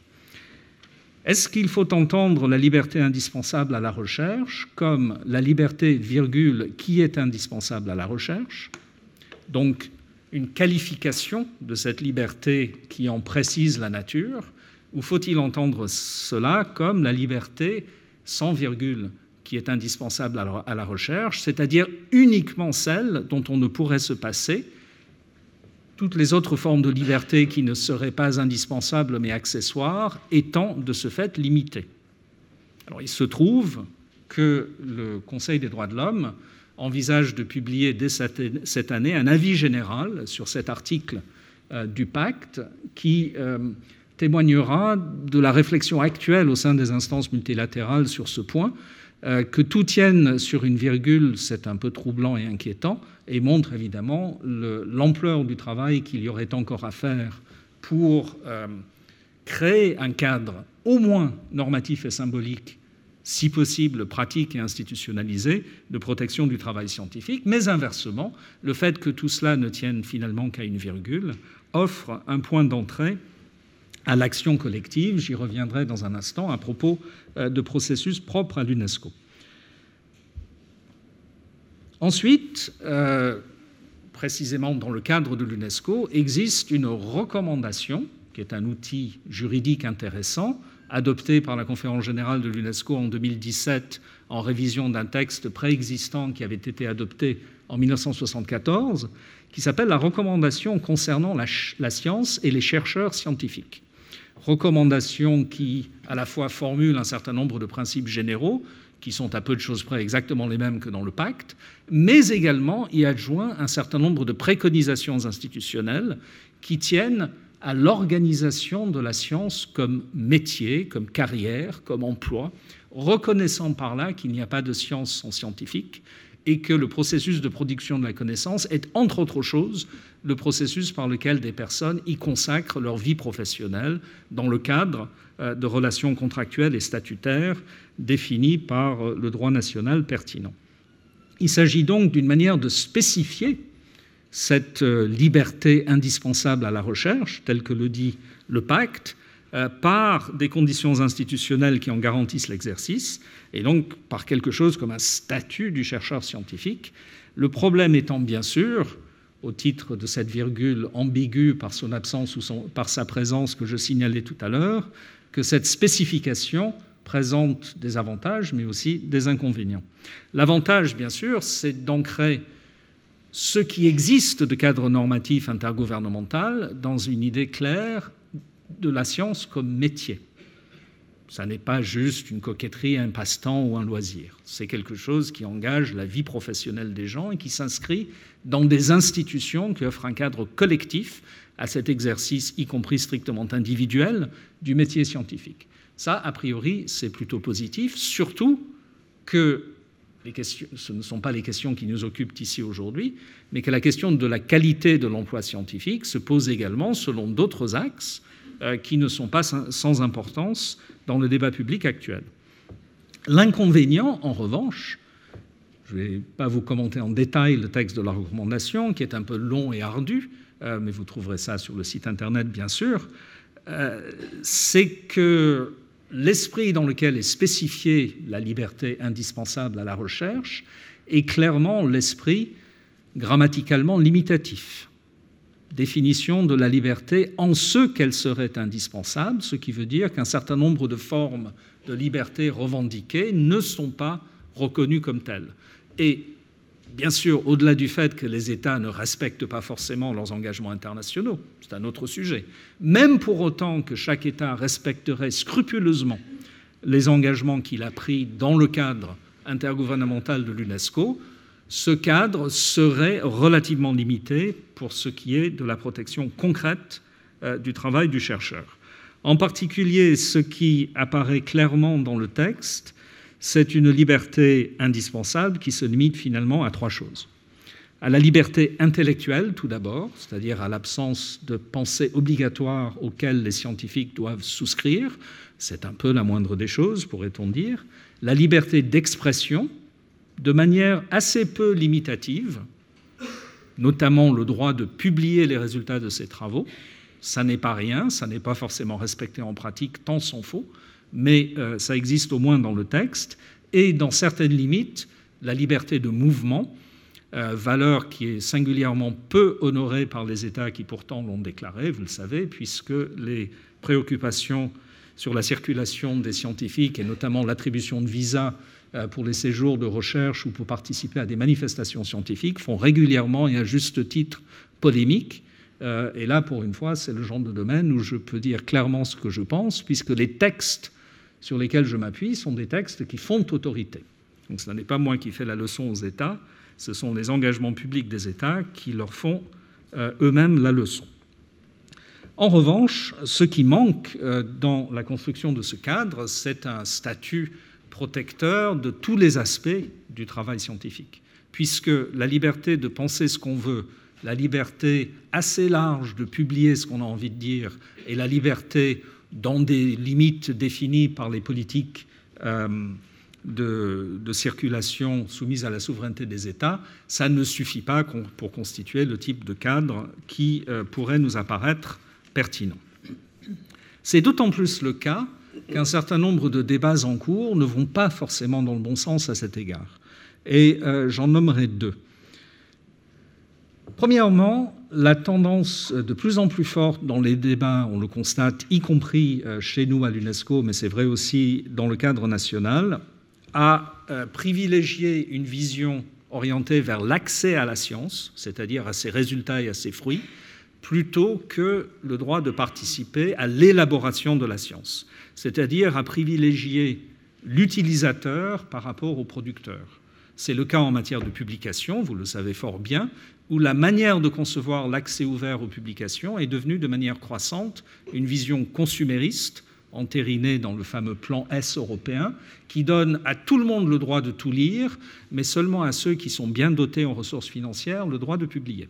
Est-ce qu'il faut entendre la liberté indispensable à la recherche comme la liberté, virgule, qui est indispensable à la recherche? Donc une qualification de cette liberté qui en précise la nature, ou faut-il entendre cela comme la liberté sans virgule qui est indispensable à la recherche, c'est-à-dire uniquement celle dont on ne pourrait se passer, toutes les autres formes de liberté qui ne seraient pas indispensables mais accessoires étant de ce fait limitées. Alors il se trouve que le Conseil des droits de l'homme envisage de publier dès cette année un avis général sur cet article euh, du pacte qui euh, témoignera de la réflexion actuelle au sein des instances multilatérales sur ce point. Euh, que tout tienne sur une virgule, c'est un peu troublant et inquiétant, et montre évidemment l'ampleur du travail qu'il y aurait encore à faire pour créer un cadre au moins normatif et symbolique si possible pratique et institutionnalisée de protection du travail scientifique, mais inversement, le fait que tout cela ne tienne finalement qu'à une virgule offre un point d'entrée à l'action collective. J'y reviendrai dans un instant à propos euh, de processus propres à l'UNESCO. Ensuite, euh, précisément dans le cadre de l'UNESCO, existe une recommandation, qui est un outil juridique intéressant, adopté par la conférence générale de l'UNESCO en 2017 en révision d'un texte préexistant qui avait été adopté en 1974, qui s'appelle la recommandation concernant la, science et les chercheurs scientifiques. Recommandation qui, à la fois, formule un certain nombre de principes généraux, qui sont à peu de choses près exactement les mêmes que dans le pacte, mais également y adjoint un certain nombre de préconisations institutionnelles qui tiennent à l'organisation de la science comme métier, comme carrière, comme emploi, reconnaissant par là qu'il n'y a pas de science sans scientifique et que le processus de production de la connaissance est, entre autres choses, le processus par lequel des personnes y consacrent leur vie professionnelle dans le cadre euh, de relations contractuelles et statutaires définies par euh, le droit national pertinent. Il s'agit donc d'une manière de spécifier cette euh, liberté indispensable à la recherche, telle que le dit le pacte, euh, par des conditions institutionnelles qui en garantissent l'exercice, et donc par quelque chose comme un statut du chercheur scientifique. Le problème étant bien sûr, au titre de cette virgule ambiguë par son absence ou par sa présence que je signalais tout à l'heure, que cette spécification présente des avantages, mais aussi des inconvénients. L'avantage, bien sûr, c'est d'ancrer ce qui existe de cadre normatif intergouvernemental dans une idée claire de la science comme métier. Ça n'est pas juste une coquetterie, un passe-temps ou un loisir. C'est quelque chose qui engage la vie professionnelle des gens et qui s'inscrit dans des institutions qui offrent un cadre collectif à cet exercice, y compris strictement individuel, du métier scientifique. Ça, a priori, c'est plutôt positif, surtout que ce ne sont pas les questions qui nous occupent ici aujourd'hui, mais que la question de la qualité de l'emploi scientifique se pose également selon d'autres axes euh, qui ne sont pas sans importance dans le débat public actuel. L'inconvénient, en revanche, je ne vais pas vous commenter en détail le texte de la recommandation, qui est un peu long et ardu, euh, mais vous trouverez ça sur le site internet, bien sûr, euh, c'est que l'esprit dans lequel est spécifiée la liberté indispensable à la recherche est clairement l'esprit grammaticalement limitatif définition de la liberté en ce qu'elle serait indispensable, ce qui veut dire qu'un certain nombre de formes de liberté revendiquées ne sont pas reconnues comme telles. Et bien sûr, au-delà du fait que les États ne respectent pas forcément leurs engagements internationaux, c'est un autre sujet, même pour autant que chaque État respecterait scrupuleusement les engagements qu'il a pris dans le cadre intergouvernemental de l'UNESCO, ce cadre serait relativement limité pour ce qui est de la protection concrète euh, du travail du chercheur. En particulier, ce qui apparaît clairement dans le texte, c'est une liberté indispensable qui se limite finalement à trois choses. À la liberté intellectuelle, tout d'abord, c'est-à-dire à, l'absence de pensée obligatoire auxquelles les scientifiques doivent souscrire, c'est un peu la moindre des choses, pourrait-on dire. La liberté d'expression, de manière assez peu limitative, notamment le droit de publier les résultats de ses travaux. Ça n'est pas rien, ça n'est pas forcément respecté en pratique, tant s'en faut, mais euh, ça existe au moins dans le texte. Et dans certaines limites, la liberté de mouvement, euh, valeur qui est singulièrement peu honorée par les États qui pourtant l'ont déclaré, vous le savez, puisque les préoccupations sur la circulation des scientifiques et notamment l'attribution de visas euh, pour les séjours de recherche ou pour participer à des manifestations scientifiques font régulièrement et à juste titre polémique. Et là, pour une fois, c'est le genre de domaine où je peux dire clairement ce que je pense, puisque les textes sur lesquels je m'appuie sont des textes qui font autorité. Donc ce n'est pas moi qui fais la leçon aux États, ce sont les engagements publics des États qui leur font euh, eux-mêmes la leçon. En revanche, ce qui manque dans la construction de ce cadre, c'est un statut protecteur de tous les aspects du travail scientifique, puisque la liberté de penser ce qu'on veut, la liberté assez large de publier ce qu'on a envie de dire, et la liberté dans des limites définies par les politiques euh, de, circulation soumises à la souveraineté des États, ça ne suffit pas pour constituer le type de cadre qui euh, pourrait nous apparaître pertinent. C'est d'autant plus le cas qu'un certain nombre de débats en cours ne vont pas forcément dans le bon sens à cet égard. Et euh, j'en nommerai deux. Premièrement, la tendance de plus en plus forte dans les débats, on le constate, y compris euh, chez nous à l'UNESCO, mais c'est vrai aussi dans le cadre national, à euh, privilégier une vision orientée vers l'accès à la science, c'est-à-dire à ses résultats et à ses fruits, plutôt que le droit de participer à l'élaboration de la science c'est-à-dire à privilégier l'utilisateur par rapport au producteur. C'est le cas en matière de publication, vous le savez fort bien, où la manière de concevoir l'accès ouvert aux publications est devenue de manière croissante une vision consumériste, entérinée dans le fameux plan S européen, qui donne à tout le monde le droit de tout lire, mais seulement à ceux qui sont bien dotés en ressources financières le droit de publier.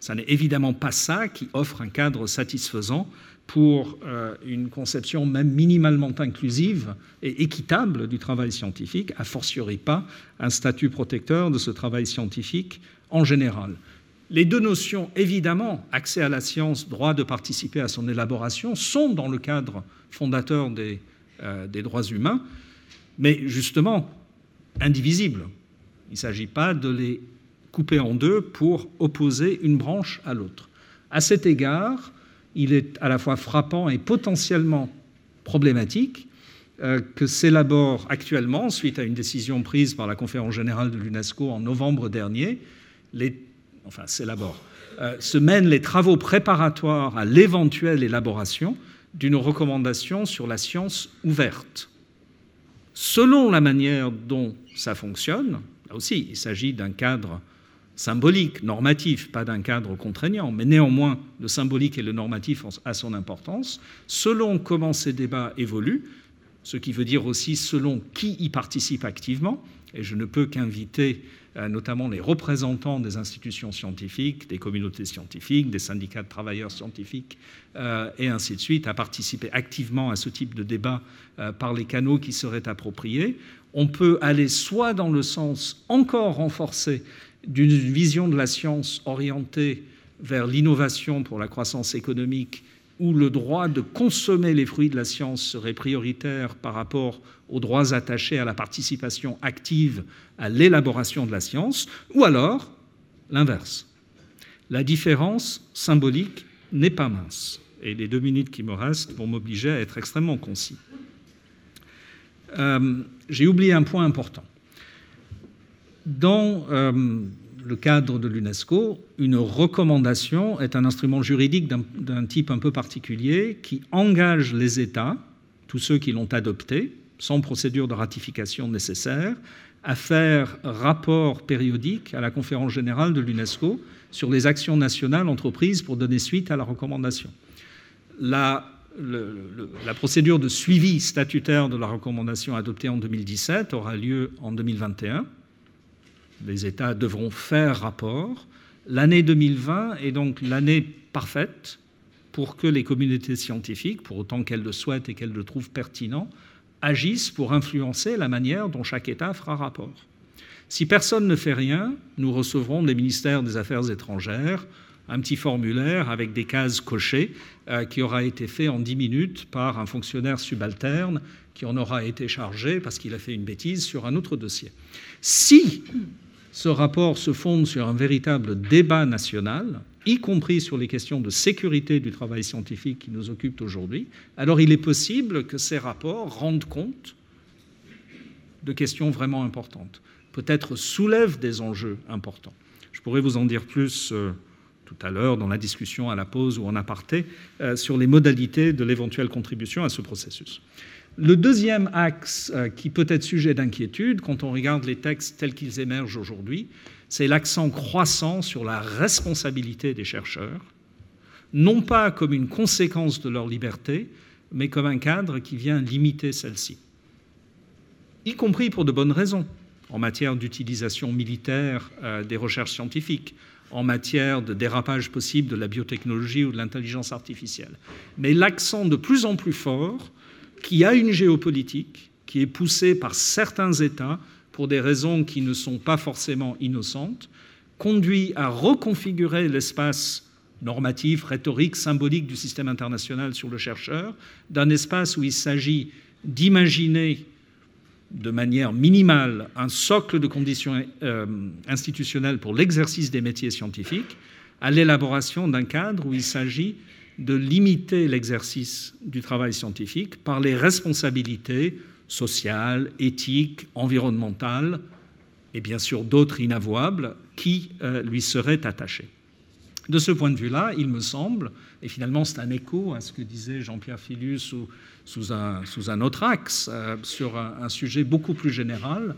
Ce n'est évidemment pas ça qui offre un cadre satisfaisant pour euh, une conception même minimalement inclusive et équitable du travail scientifique, a fortiori pas un statut protecteur de ce travail scientifique en général. Les deux notions, évidemment, accès à la science, droit de participer à son élaboration, sont dans le cadre fondateur des, euh, droits humains, mais justement indivisibles. Il ne s'agit pas de les coupée en deux pour opposer une branche à l'autre. À cet égard, il est à la fois frappant et potentiellement problématique euh, que s'élabore actuellement, suite à une décision prise par la conférence générale de l'UNESCO en novembre dernier, les, enfin s'élabore, euh, se mènent les travaux préparatoires à l'éventuelle élaboration d'une recommandation sur la science ouverte. Selon la manière dont ça fonctionne, là aussi, il s'agit d'un cadre symbolique, normatif, pas d'un cadre contraignant, mais néanmoins le symbolique et le normatif a son importance. Selon comment ces débats évoluent, ce qui veut dire aussi selon qui y participe activement, et je ne peux qu'inviter notamment les représentants des institutions scientifiques, des communautés scientifiques, des syndicats de travailleurs scientifiques, euh, et ainsi de suite, à participer activement à ce type de débat euh, par les canaux qui seraient appropriés. On peut aller soit dans le sens encore renforcé d'une vision de la science orientée vers l'innovation pour la croissance économique où le droit de consommer les fruits de la science serait prioritaire par rapport aux droits attachés à la participation active à l'élaboration de la science, ou alors l'inverse. La différence symbolique n'est pas mince, et les deux minutes qui me restent vont m'obliger à être extrêmement concis. Euh, j'ai oublié un point important. Dans euh, le cadre de l'UNESCO, une recommandation est un instrument juridique d'un type un peu particulier qui engage les États, tous ceux qui l'ont adopté, sans procédure de ratification nécessaire, à faire rapport périodique à la conférence générale de l'UNESCO sur les actions nationales entreprises pour donner suite à la recommandation. La, la procédure de suivi statutaire de la recommandation adoptée en 2017 aura lieu en 2021 les États devront faire rapport. L'année 2020 est donc l'année parfaite pour que les communautés scientifiques, pour autant qu'elles le souhaitent et qu'elles le trouvent pertinent, agissent pour influencer la manière dont chaque État fera rapport. Si personne ne fait rien, nous recevrons des ministères des Affaires étrangères un petit formulaire avec des cases cochées euh, qui aura été fait en 10 minutes par un fonctionnaire subalterne qui en aura été chargé parce qu'il a fait une bêtise sur un autre dossier. Si ce rapport se fonde sur un véritable débat national, y compris sur les questions de sécurité du travail scientifique qui nous occupent aujourd'hui, alors il est possible que ces rapports rendent compte de questions vraiment importantes, peut-être soulèvent des enjeux importants. Je pourrais vous en dire plus euh, tout à l'heure dans la discussion à la pause ou en aparté euh, sur les modalités de l'éventuelle contribution à ce processus. Le deuxième axe euh, qui peut être sujet d'inquiétude quand on regarde les textes tels qu'ils émergent aujourd'hui, c'est l'accent croissant sur la responsabilité des chercheurs, non pas comme une conséquence de leur liberté, mais comme un cadre qui vient limiter celle-ci, y compris pour de bonnes raisons, en matière d'utilisation militaire euh, des recherches scientifiques, en matière de dérapage possible de la biotechnologie ou de l'intelligence artificielle. Mais l'accent de plus en plus fort qui a une géopolitique qui est poussée par certains États pour des raisons qui ne sont pas forcément innocentes, conduit à reconfigurer l'espace normatif, rhétorique, symbolique du système international sur le chercheur, d'un espace où il s'agit d'imaginer de manière minimale un socle de conditions euh, institutionnelles pour l'exercice des métiers scientifiques, à l'élaboration d'un cadre où il s'agit de limiter l'exercice du travail scientifique par les responsabilités sociales, éthiques, environnementales et bien sûr d'autres inavouables qui euh, lui seraient attachées. De ce point de vue-là, il me semble, et finalement c'est un écho à ce que disait Jean-Pierre Filius sous, un, autre axe, euh, sur un sujet beaucoup plus général,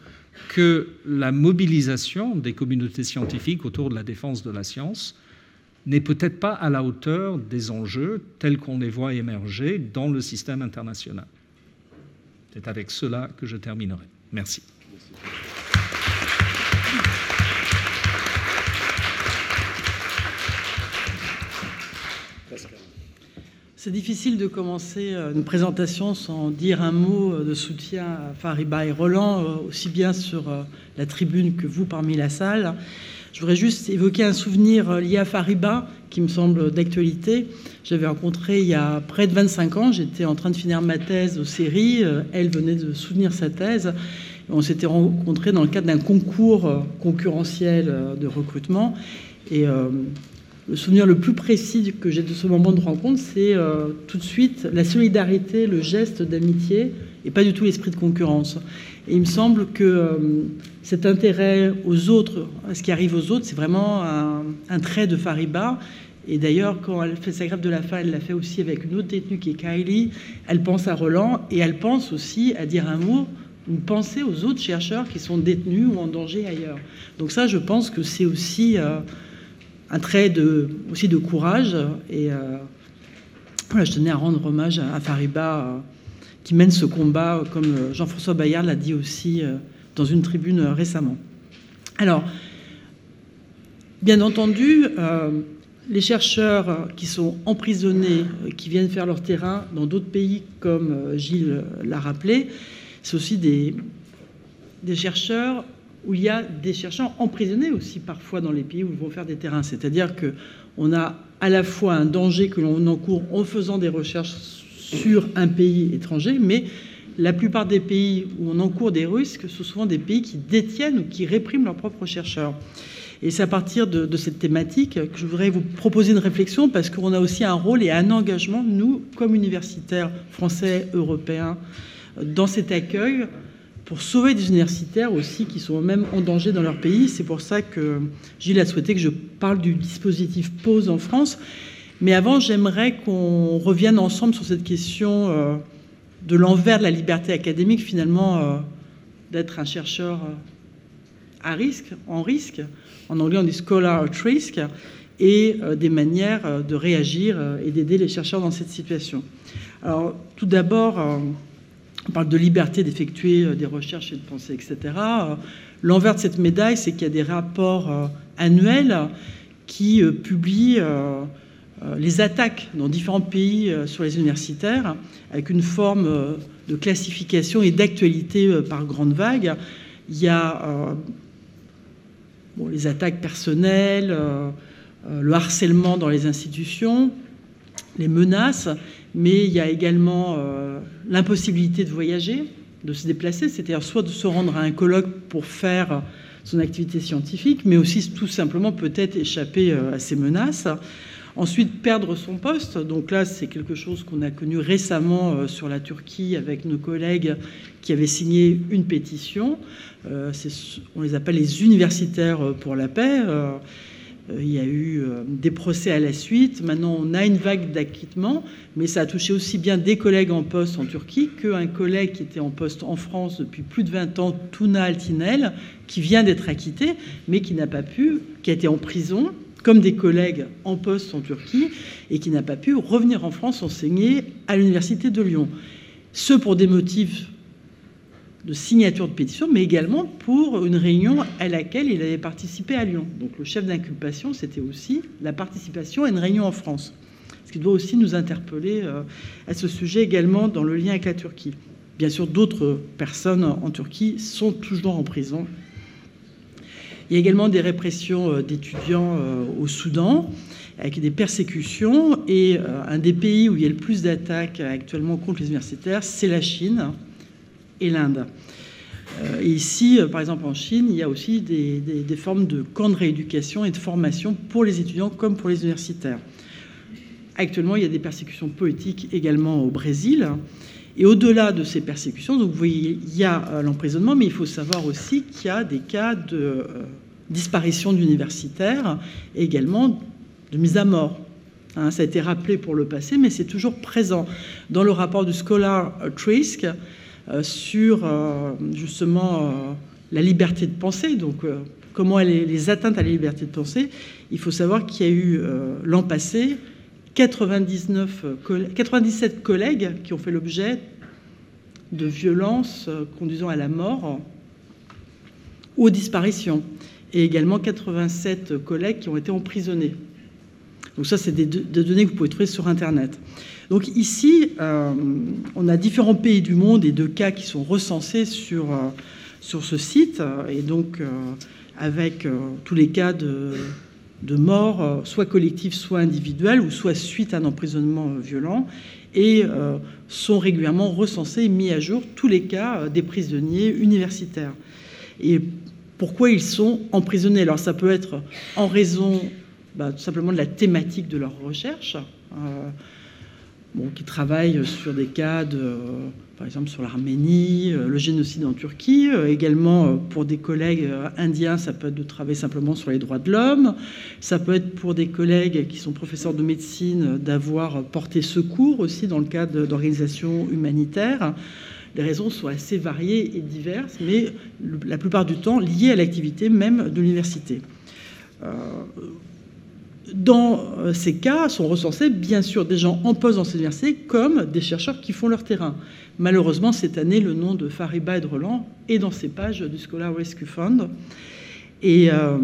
que la mobilisation des communautés scientifiques autour de la défense de la science n'est peut-être pas à la hauteur des enjeux tels qu'on les voit émerger dans le système international. C'est avec cela que je terminerai. Merci. C'est difficile de commencer euh, une présentation sans dire un mot euh, de soutien à Fariba et Roland, euh, aussi bien sur la tribune que vous parmi la salle. Je voudrais juste évoquer un souvenir euh, lié à Fariba qui me semble d'actualité. J'avais rencontré il y a près de 25 ans, j'étais en train de finir ma thèse aux séries, euh, elle venait de soutenir sa thèse. on s'était rencontrés dans le cadre d'un concours concurrentiel de recrutement. Et le souvenir le plus précis que j'ai de ce moment de rencontre, c'est tout de suite la solidarité, le geste d'amitié et pas du tout l'esprit de concurrence. Et il me semble que cet intérêt aux autres, à ce qui arrive aux autres, c'est vraiment un, trait de Fariba. Et d'ailleurs, quand elle fait sa grève de la faim, elle l'a fait aussi avec une autre détenue qui est Kylie. Elle pense à Roland et elle pense aussi à dire un mot, une pensée aux autres chercheurs qui sont détenus ou en danger ailleurs. Donc ça, je pense que c'est aussi euh, un trait de, aussi de courage. Et euh, voilà, je tenais à rendre hommage à, Fariba euh, qui mène ce combat, comme Jean-François Bayard l'a dit aussi dans une tribune récemment. Alors, bien entendu, les chercheurs qui sont emprisonnés, qui viennent faire leur terrain dans d'autres pays, comme euh, Gilles l'a rappelé, c'est aussi des, chercheurs où il y a des chercheurs emprisonnés aussi parfois dans les pays où ils vont faire des terrains. C'est-à-dire qu'on a à la fois un danger que l'on encourt en faisant des recherches sur un pays étranger, mais la plupart des pays où on encourt des risques, sont souvent des pays qui détiennent ou qui répriment leurs propres chercheurs. Et c'est à partir de, cette thématique que je voudrais vous proposer une réflexion parce qu'on a aussi un rôle et un engagement, nous, comme universitaires français, européens, dans cet accueil pour sauver des universitaires aussi qui sont même en danger dans leur pays. C'est pour ça que Gilles a souhaité que je parle du dispositif PAUSE en France. Mais avant, j'aimerais qu'on revienne ensemble sur cette question euh, de l'envers de la liberté académique, finalement, euh, d'être un chercheur euh, à risque, en risque, en anglais on dit scholar at risk, et des manières de réagir et d'aider les chercheurs dans cette situation. Alors, tout d'abord, on parle de liberté d'effectuer des recherches et de penser, etc. L'envers de cette médaille, c'est qu'il y a des rapports annuels qui publient les attaques dans différents pays sur les universitaires, avec une forme de classification et d'actualité par grande vague. Il y a les attaques personnelles, euh, euh, le harcèlement dans les institutions, les menaces, mais il y a également euh, l'impossibilité de voyager, de se déplacer, c'est-à-dire soit de se rendre à un colloque pour faire son activité scientifique, mais aussi tout simplement peut-être échapper à ces menaces. Ensuite, perdre son poste. Donc là, c'est quelque chose qu'on a connu récemment euh, sur la Turquie avec nos collègues qui avaient signé une pétition. Euh, on les appelle les universitaires euh, pour la paix. il y a eu des procès à la suite. Maintenant, on a une vague d'acquittement, mais ça a touché aussi bien des collègues en poste en Turquie qu'un collègue qui était en poste en France depuis plus de 20 ans, Tuna Altinel, qui vient d'être acquitté, mais qui n'a pas pu, qui a été en prison comme des collègues en poste en Turquie et qui n'a pas pu revenir en France enseigner à l'Université de Lyon. Ce pour des motifs de signature de pétition, mais également pour une réunion à laquelle il avait participé à Lyon. Donc le chef d'inculpation, c'était aussi la participation à une réunion en France. Ce qui doit aussi nous interpeller euh, à ce sujet également dans le lien avec la Turquie. Bien sûr, d'autres personnes en Turquie sont toujours en prison il y a également des répressions euh, d'étudiants euh, au Soudan, avec des persécutions. Et euh, un des pays où il y a le plus d'attaques actuellement contre les universitaires, c'est la Chine et l'Inde. Ici, par exemple en Chine, il y a aussi des, formes de camps de rééducation et de formation pour les étudiants comme pour les universitaires. Actuellement, il y a des persécutions politiques également au Brésil. Et au-delà de ces persécutions, vous voyez, il y a l'emprisonnement, mais il faut savoir aussi qu'il y a des cas de disparition d'universitaires et également de mise à mort. Hein, ça a été rappelé pour le passé, mais c'est toujours présent dans le rapport du Scholar Trisk euh, sur euh, justement euh, la liberté de penser, donc comment elle les atteintes à la liberté de penser. Il faut savoir qu'il y a eu l'an passé 99, 97 collègues qui ont fait l'objet de violences conduisant à la mort ou aux disparitions et également 87 collègues qui ont été emprisonnés. Donc ça, c'est des, données que vous pouvez trouver sur Internet. Donc ici, euh, on a différents pays du monde et deux cas qui sont recensés sur, euh, sur ce site, et donc euh, avec tous les cas de, de mort, soit collectif, soit individuel, ou soit suite à un emprisonnement violent, et sont régulièrement recensés et mis à jour tous les cas des prisonniers universitaires. Et pourquoi ils sont emprisonnés Alors ça peut être en raison bah, tout simplement de la thématique de leur recherche qui travaillent sur des cas de, par exemple sur l'Arménie, euh, le génocide en Turquie. Euh, également, euh, pour des collègues indiens, ça peut être de travailler simplement sur les droits de l'homme. Ça peut être pour des collègues qui sont professeurs de médecine d'avoir porté secours aussi dans le cadre d'organisations humanitaires. Les raisons sont assez variées et diverses, mais la plupart du temps liées à l'activité même de l'université dans euh, ces cas sont recensés bien sûr des gens en poste dans ces universités comme des chercheurs qui font leur terrain. Malheureusement, cette année, le nom de Fariba et de Roland est dans ces pages du Scholar Rescue Fund. Et euh,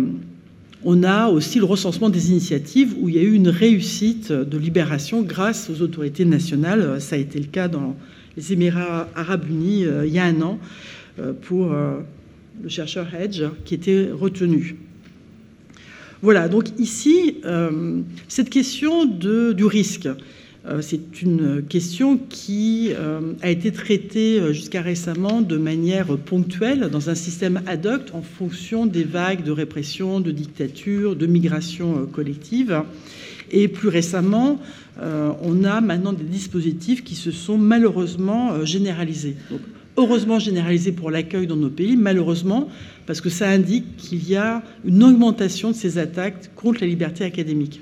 on a aussi le recensement des initiatives où il y a eu une réussite de libération grâce aux autorités nationales. Ça a été le cas dans les Émirats arabes unis euh, il y a un an pour le chercheur Hedge qui était retenu. Voilà, donc ici, euh, cette question du risque, euh, c'est une question qui euh, a été traitée jusqu'à récemment de manière ponctuelle dans un système ad hoc en fonction des vagues de répression, de dictature, de migration collective. Et plus récemment, on a maintenant des dispositifs qui se sont malheureusement généralisés heureusement généralisé pour l'accueil dans nos pays, malheureusement, parce que ça indique qu'il y a une augmentation de ces attaques contre la liberté académique.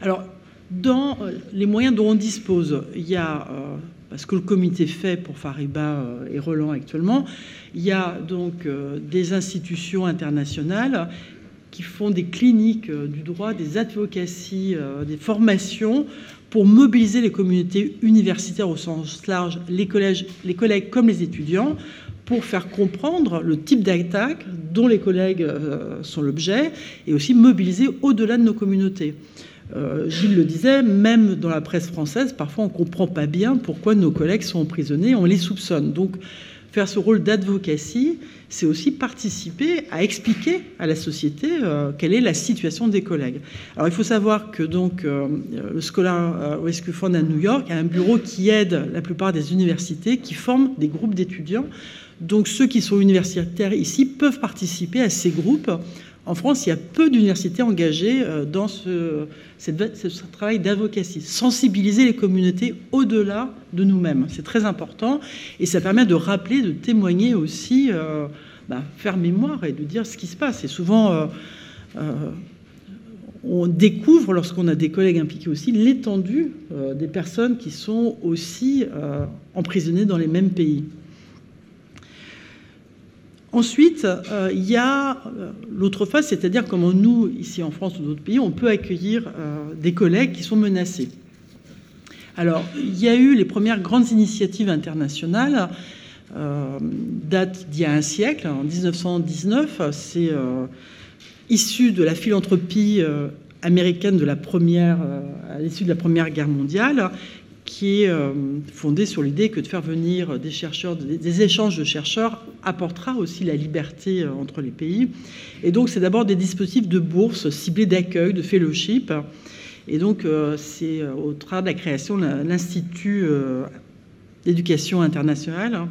Alors, dans euh, les moyens dont on dispose, il y a, euh, parce que le comité fait pour Fariba euh, et Roland actuellement, il y a donc des institutions internationales qui font des cliniques du droit, des advocacies, des formations pour mobiliser les communautés universitaires au sens large, les, les collègues comme les étudiants, pour faire comprendre le type d'attaque dont les collègues euh, sont l'objet, et aussi mobiliser au-delà de nos communautés. Euh, Gilles le disait, même dans la presse française, parfois on ne comprend pas bien pourquoi nos collègues sont emprisonnés, on les soupçonne. Donc faire ce rôle d'advocacy, c'est aussi participer à expliquer à la société euh, quelle est la situation des collègues. Alors il faut savoir que donc euh, le Scholar Rescue Fund à New York a un bureau qui aide la plupart des universités qui forment des groupes d'étudiants. Donc ceux qui sont universitaires ici peuvent participer à ces groupes en France, il y a peu d'universités engagées euh, dans ce, travail d'advocacy, sensibiliser les communautés au-delà de nous-mêmes. C'est très important et ça permet de rappeler, de témoigner aussi, euh, bah, faire mémoire et de dire ce qui se passe. Et souvent, euh, on découvre, lorsqu'on a des collègues impliqués aussi, l'étendue des personnes qui sont aussi emprisonnées dans les mêmes pays. Ensuite, euh, il y a euh, l'autre face, c'est-à-dire comment nous, ici en France ou d'autres pays, on peut accueillir euh, des collègues qui sont menacés. Alors, il y a eu les premières grandes initiatives internationales, date d'il y a un siècle, en 1919. C'est issu de la philanthropie américaine de la première, à l'issue de la Première Guerre mondiale, qui est euh, fondée sur l'idée que de faire venir des chercheurs, des échanges de chercheurs apportera aussi la liberté euh, entre les pays. Et donc, c'est d'abord des dispositifs de bourse ciblés d'accueil, de fellowship. Et donc, euh, c'est au travers de la création de l'Institut d'éducation internationale hein,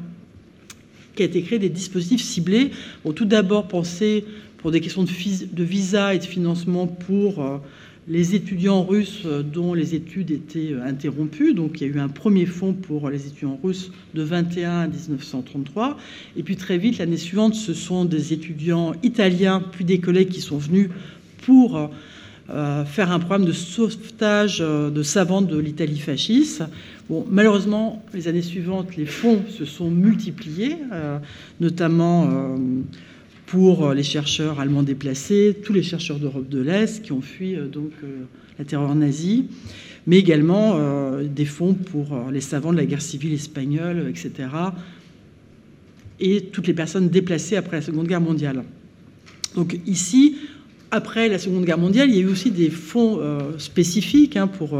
qui a été créé des dispositifs ciblés. Bon, tout d'abord pensés pour des questions de, visa et de financement pour les étudiants russes dont les études étaient interrompues. Donc il y a eu un premier fonds pour les étudiants russes de 21 à 1933. Et puis très vite, l'année suivante, ce sont des étudiants italiens, puis des collègues qui sont venus pour euh, faire un programme de sauvetage euh, de savantes de l'Italie fasciste. Bon, malheureusement, les années suivantes, les fonds se sont multipliés, euh, notamment pour euh, les chercheurs allemands déplacés, tous les chercheurs d'Europe de l'Est qui ont fui euh, donc euh, la terreur nazie, mais également des fonds pour les savants de la guerre civile espagnole, etc. Et toutes les personnes déplacées après la Seconde Guerre mondiale. Donc ici, après la Seconde Guerre mondiale, il y a eu aussi des fonds spécifiques hein, pour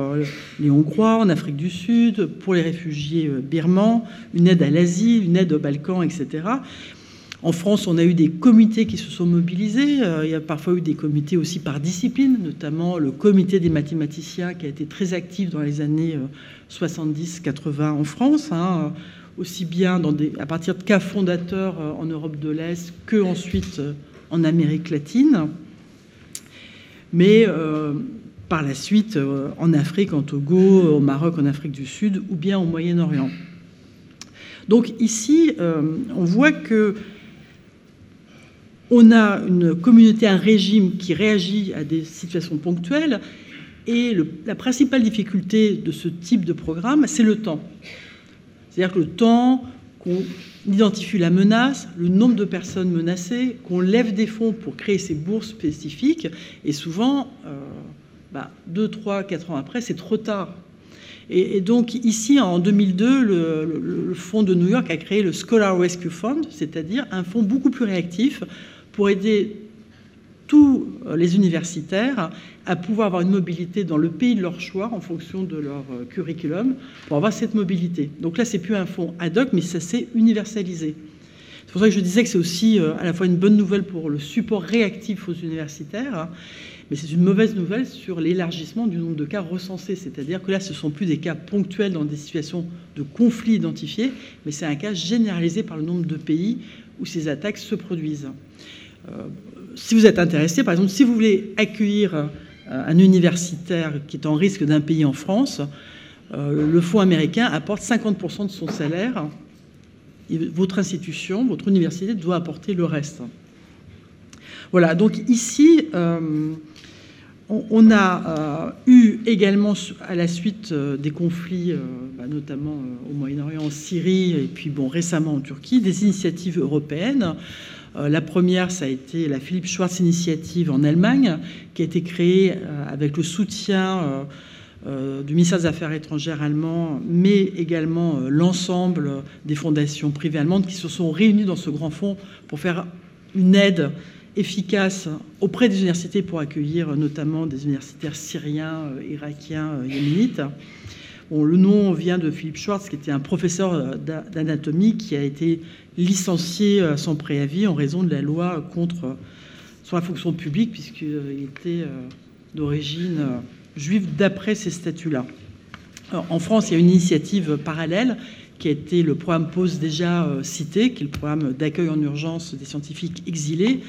les Hongrois en Afrique du Sud, pour les réfugiés birmans, une aide à l'Asie, une aide aux Balkans, etc. En France, on a eu des comités qui se sont mobilisés. Euh, il y a parfois eu des comités aussi par discipline, notamment le comité des mathématiciens qui a été très actif dans les années 70-80 en France, hein, aussi bien à partir de cas fondateurs en Europe de l'Est que ensuite en Amérique latine. Mais par la suite en Afrique, en Togo, au Maroc, en Afrique du Sud ou bien au Moyen-Orient. Donc ici, on voit que on a une communauté, un régime qui réagit à des situations ponctuelles. Et la principale difficulté de ce type de programme, c'est le temps. C'est-à-dire que le temps qu'on identifie la menace, le nombre de personnes menacées, qu'on lève des fonds pour créer ces bourses spécifiques, et souvent, euh, bah, trois, quatre ans après, c'est trop tard. Et, donc ici, en 2002, le, le, Fonds de New York a créé le Scholar Rescue Fund, c'est-à-dire un fonds beaucoup plus réactif pour aider tous les universitaires à pouvoir avoir une mobilité dans le pays de leur choix en fonction de leur euh, curriculum pour avoir cette mobilité. Donc là, c'est plus un fonds ad hoc, mais ça s'est universalisé. C'est pour ça que je disais que c'est aussi euh, à la fois une bonne nouvelle pour le support réactif aux universitaires, hein, mais c'est une mauvaise nouvelle sur l'élargissement du nombre de cas recensés. C'est-à-dire que là, ce ne sont plus des cas ponctuels dans des situations de conflit identifiés, mais c'est un cas généralisé par le nombre de pays où ces attaques se produisent. Euh, si vous êtes intéressé, par exemple, si vous voulez accueillir euh, un universitaire qui est en risque d'un pays en France, euh, le fonds américain apporte 50% de son salaire. Et votre institution, votre université doit apporter le reste. Voilà, donc ici, on, a eu également, à la suite des conflits, bah, notamment au Moyen-Orient, en Syrie, et puis bon, récemment en Turquie, des initiatives européennes la première, ça a été la Philippe Schwartz Initiative en Allemagne, qui a été créée euh, avec le soutien euh, du ministère des Affaires étrangères allemand, mais également l'ensemble des fondations privées allemandes qui se sont réunies dans ce grand fonds pour faire une aide efficace auprès des universités pour accueillir notamment des universitaires syriens, irakiens, yéménites le nom vient de Philippe Schwartz, qui était un professeur euh, d'anatomie qui a été licencié euh, sans préavis en raison de la loi contre euh, sur la fonction publique, puisqu'il était d'origine juive d'après ces statuts-là. En France, il y a une initiative parallèle qui a été le programme POSE déjà cité, qui est le programme d'accueil en urgence des scientifiques exilés,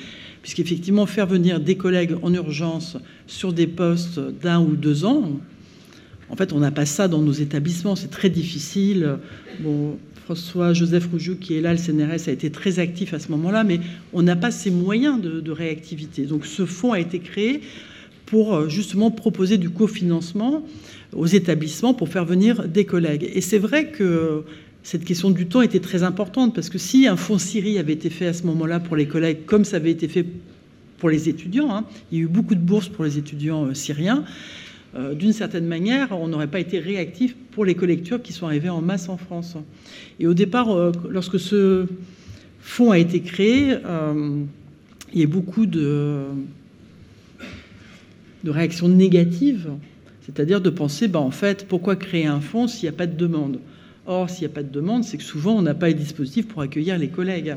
puisqu'effectivement, faire venir des collègues en urgence sur des postes d'un ou deux ans, en fait, on n'a pas ça dans nos établissements, c'est très difficile. François-Joseph Rougiou, qui est là, le CNRS, a été très actif à ce moment-là, mais on n'a pas ces moyens de, réactivité. Donc ce fonds a été créé pour euh, justement proposer du cofinancement aux établissements pour faire venir des collègues. Et c'est vrai que cette question du temps était très importante, parce que si un fonds Syrie avait été fait à ce moment-là pour les collègues, comme ça avait été fait pour les étudiants, hein, il y a eu beaucoup de bourses pour les étudiants euh, syriens, euh, d'une certaine manière, on n'aurait pas été réactif pour les collectures qui sont arrivées en masse en France. Et au départ, euh, lorsque ce fonds a été créé, euh, il y a beaucoup de, réactions négatives, c'est-à-dire de penser, bah, en fait, pourquoi créer un fonds s'il n'y a pas de demande? Or, s'il n'y a pas de demande, c'est que souvent, on n'a pas les dispositifs pour accueillir les collègues.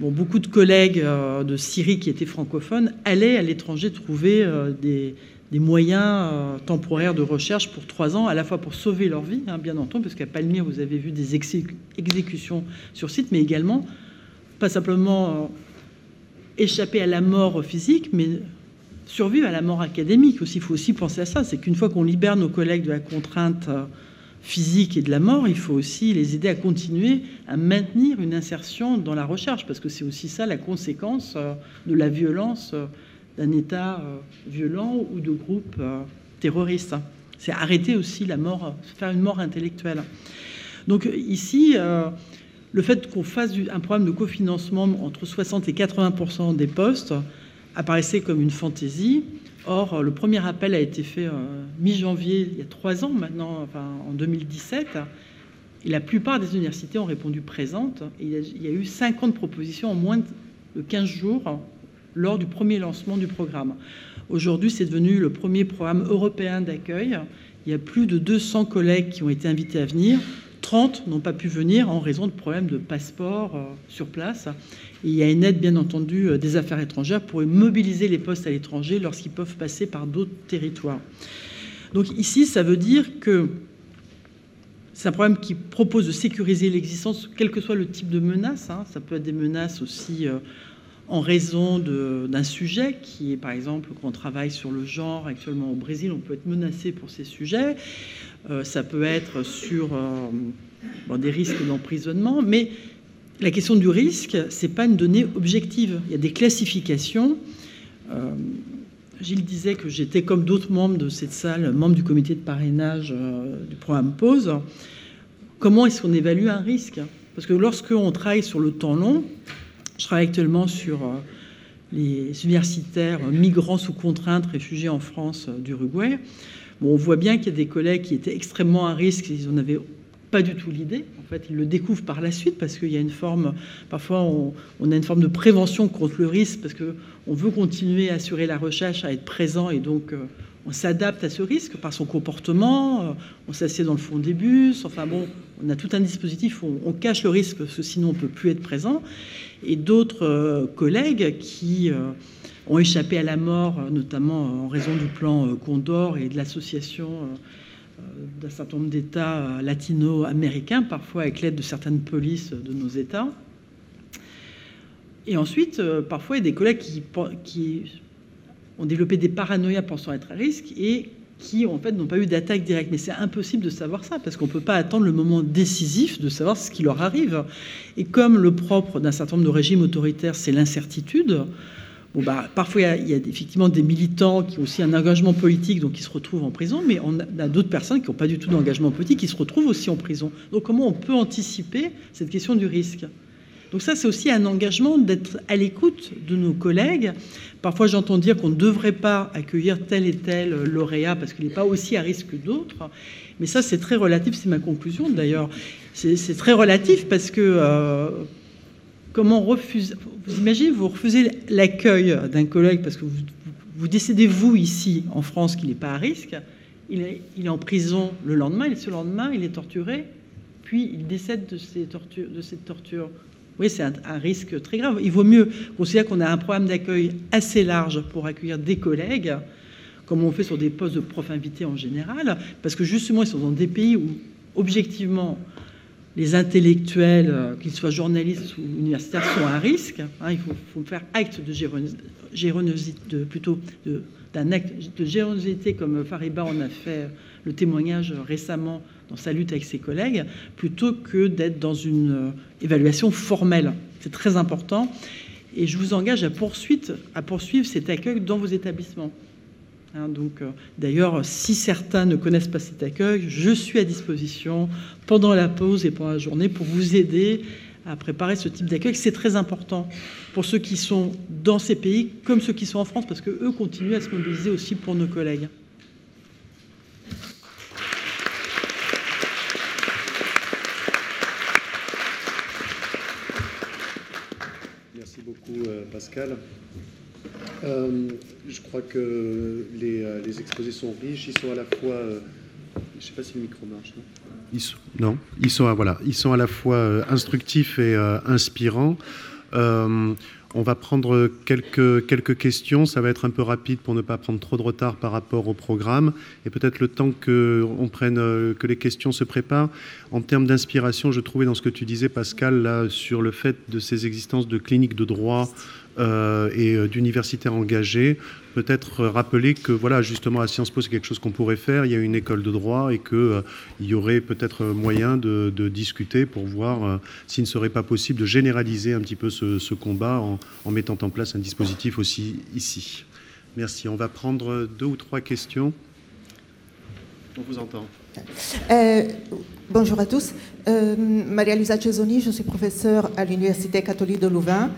beaucoup de collègues de Syrie qui étaient francophones allaient à l'étranger trouver des, des moyens euh, temporaires de recherche pour trois ans, à la fois pour sauver leur vie, hein, bien entendu, parce qu'à Palmyre, vous avez vu des exécutions sur site, mais également, pas simplement euh, échapper à la mort physique, mais survivre à la mort académique aussi. Il faut aussi penser à ça, c'est qu'une fois qu'on libère nos collègues de la contrainte euh, physique et de la mort, il faut aussi les aider à continuer à maintenir une insertion dans la recherche, parce que c'est aussi ça la conséquence de la violence d'un État euh, violent ou de groupes euh, terroristes. C'est arrêter aussi la mort, faire une mort intellectuelle. Donc ici, euh, le fait qu'on fasse un programme de cofinancement entre 60 et 80 des postes apparaissait comme une fantaisie. Or, le premier appel a été fait mi-janvier, il y a trois ans maintenant, enfin, en 2017, et la plupart des universités ont répondu présentes. il, y a, eu 50 propositions en moins de 15 jours lors du premier lancement du programme. Aujourd'hui, c'est devenu le premier programme européen d'accueil. Il y a plus de 200 collègues qui ont été invités à venir, 30 n'ont pas pu venir en raison de problèmes de passeport euh, sur place. Et il y a une aide, bien entendu, euh, des affaires étrangères pour mobiliser les postes à l'étranger lorsqu'ils peuvent passer par d'autres territoires. Donc ici, ça veut dire que c'est un problème qui propose de sécuriser l'existence, quel que soit le type de menace. Hein. Ça peut être des menaces aussi euh, en raison d'un sujet qui est, par exemple, quand on travaille sur le genre actuellement au Brésil, on peut être menacé pour ces sujets. Euh, ça peut être sur euh, des risques d'emprisonnement, mais la question du risque, c'est pas une donnée objective. Il y a des classifications. Euh, Gilles disait que j'étais comme d'autres membres de cette salle, membre du comité de parrainage du programme PAUSE. Comment est-ce qu'on évalue un risque? Parce que lorsqu'on travaille sur le temps long, je travaille actuellement sur euh, les universitaires migrants sous contrainte réfugiés en France euh, d'Uruguay. Bon, on voit bien qu'il y a des collègues qui étaient extrêmement à risque, ils n'en avaient pas du tout l'idée. En fait, ils le découvrent par la suite parce qu'il y a une forme, parfois on, a une forme de prévention contre le risque parce qu'on veut continuer à assurer la recherche, à être présent et donc euh, on s'adapte à ce risque par son comportement, on s'assied dans le fond des bus, enfin bon, on a tout un dispositif où on cache le risque parce que sinon on ne peut plus être présent et d'autres euh, collègues qui euh, ont échappé à la mort, euh, notamment en raison du plan Condor et de l'association d'un certain nombre d'États latino-américains, parfois avec l'aide de certaines polices de nos États. Et ensuite, parfois, il y a des collègues qui, qui ont développé des paranoïas pensant être à risque et qui en fait n'ont pas eu d'attaque directe. Mais c'est impossible de savoir ça parce qu'on ne peut pas attendre le moment décisif de savoir ce qui leur arrive. Et comme le propre d'un certain nombre de régimes autoritaires, c'est l'incertitude. Bon bah, parfois, il y, a, effectivement des militants qui ont aussi un engagement politique, donc qui se retrouvent en prison, mais on a, d'autres personnes qui n'ont pas du tout d'engagement politique, qui se retrouvent aussi en prison. Donc comment on peut anticiper cette question du risque? Donc ça, c'est aussi un engagement d'être à l'écoute de nos collègues. Parfois, j'entends dire qu'on ne devrait pas accueillir tel et tel lauréat parce qu'il n'est pas aussi à risque que d'autres. Mais ça, c'est très relatif, c'est ma conclusion d'ailleurs. C'est très relatif parce que euh, comment refuser Vous imaginez, vous refusez l'accueil d'un collègue parce que vous, vous décidez, vous, ici, en France, qu'il n'est pas à risque. Il est, en prison le lendemain, et ce lendemain, il est torturé, puis il décède de, ces tortures, de cette torture. Oui, c'est un, risque très grave. Il vaut mieux considérer qu'on a un programme d'accueil assez large pour accueillir des collègues, comme on fait sur des postes de profs invités en général, parce que justement, ils sont dans des pays où, objectivement, les intellectuels, euh, qu'ils soient journalistes ou universitaires, sont à risque. Hein. il faut, faire acte de générosité, plutôt d'un acte de générosité comme Fariba en a fait le témoignage récemment dans sa lutte avec ses collègues, plutôt que d'être dans une euh, évaluation formelle. C'est très important. Et je vous engage à, poursuite, à poursuivre cet accueil dans vos établissements. Hein, donc, euh, d'ailleurs, si certains ne connaissent pas cet accueil, je suis à disposition pendant la pause et pendant la journée pour vous aider à préparer ce type d'accueil. C'est très important pour ceux qui sont dans ces pays comme ceux qui sont en France, parce que eux continuent à se mobiliser aussi pour nos collègues. Euh, Pascal. Euh, je crois que les, euh, les, exposés sont riches. Ils sont à la fois. je ne sais pas si le micro marche. Non ils sont, non, ils sont, voilà, ils sont à la fois instructifs et inspirants. On va prendre quelques, quelques questions. Ça va être un peu rapide pour ne pas prendre trop de retard par rapport au programme. Et peut-être le temps que, on prenne, que les questions se préparent. En termes d'inspiration, je trouvais dans ce que tu disais, Pascal, là, sur le fait de ces existences de cliniques de droit euh, et euh, d'universitaires engagés, peut-être rappeler que voilà, justement, à Sciences Po, c'est quelque chose qu'on pourrait faire. Il y a une école de droit et qu'il euh, y aurait peut-être moyen de, discuter pour voir s'il ne serait pas possible de généraliser un petit peu ce, combat en, en, mettant en place un dispositif aussi ici. Merci. On va prendre deux ou trois questions. On vous entend. Bonjour à tous. Euh, Maria Luisa Cesoni, je suis professeure à l'Université catholique de Louvain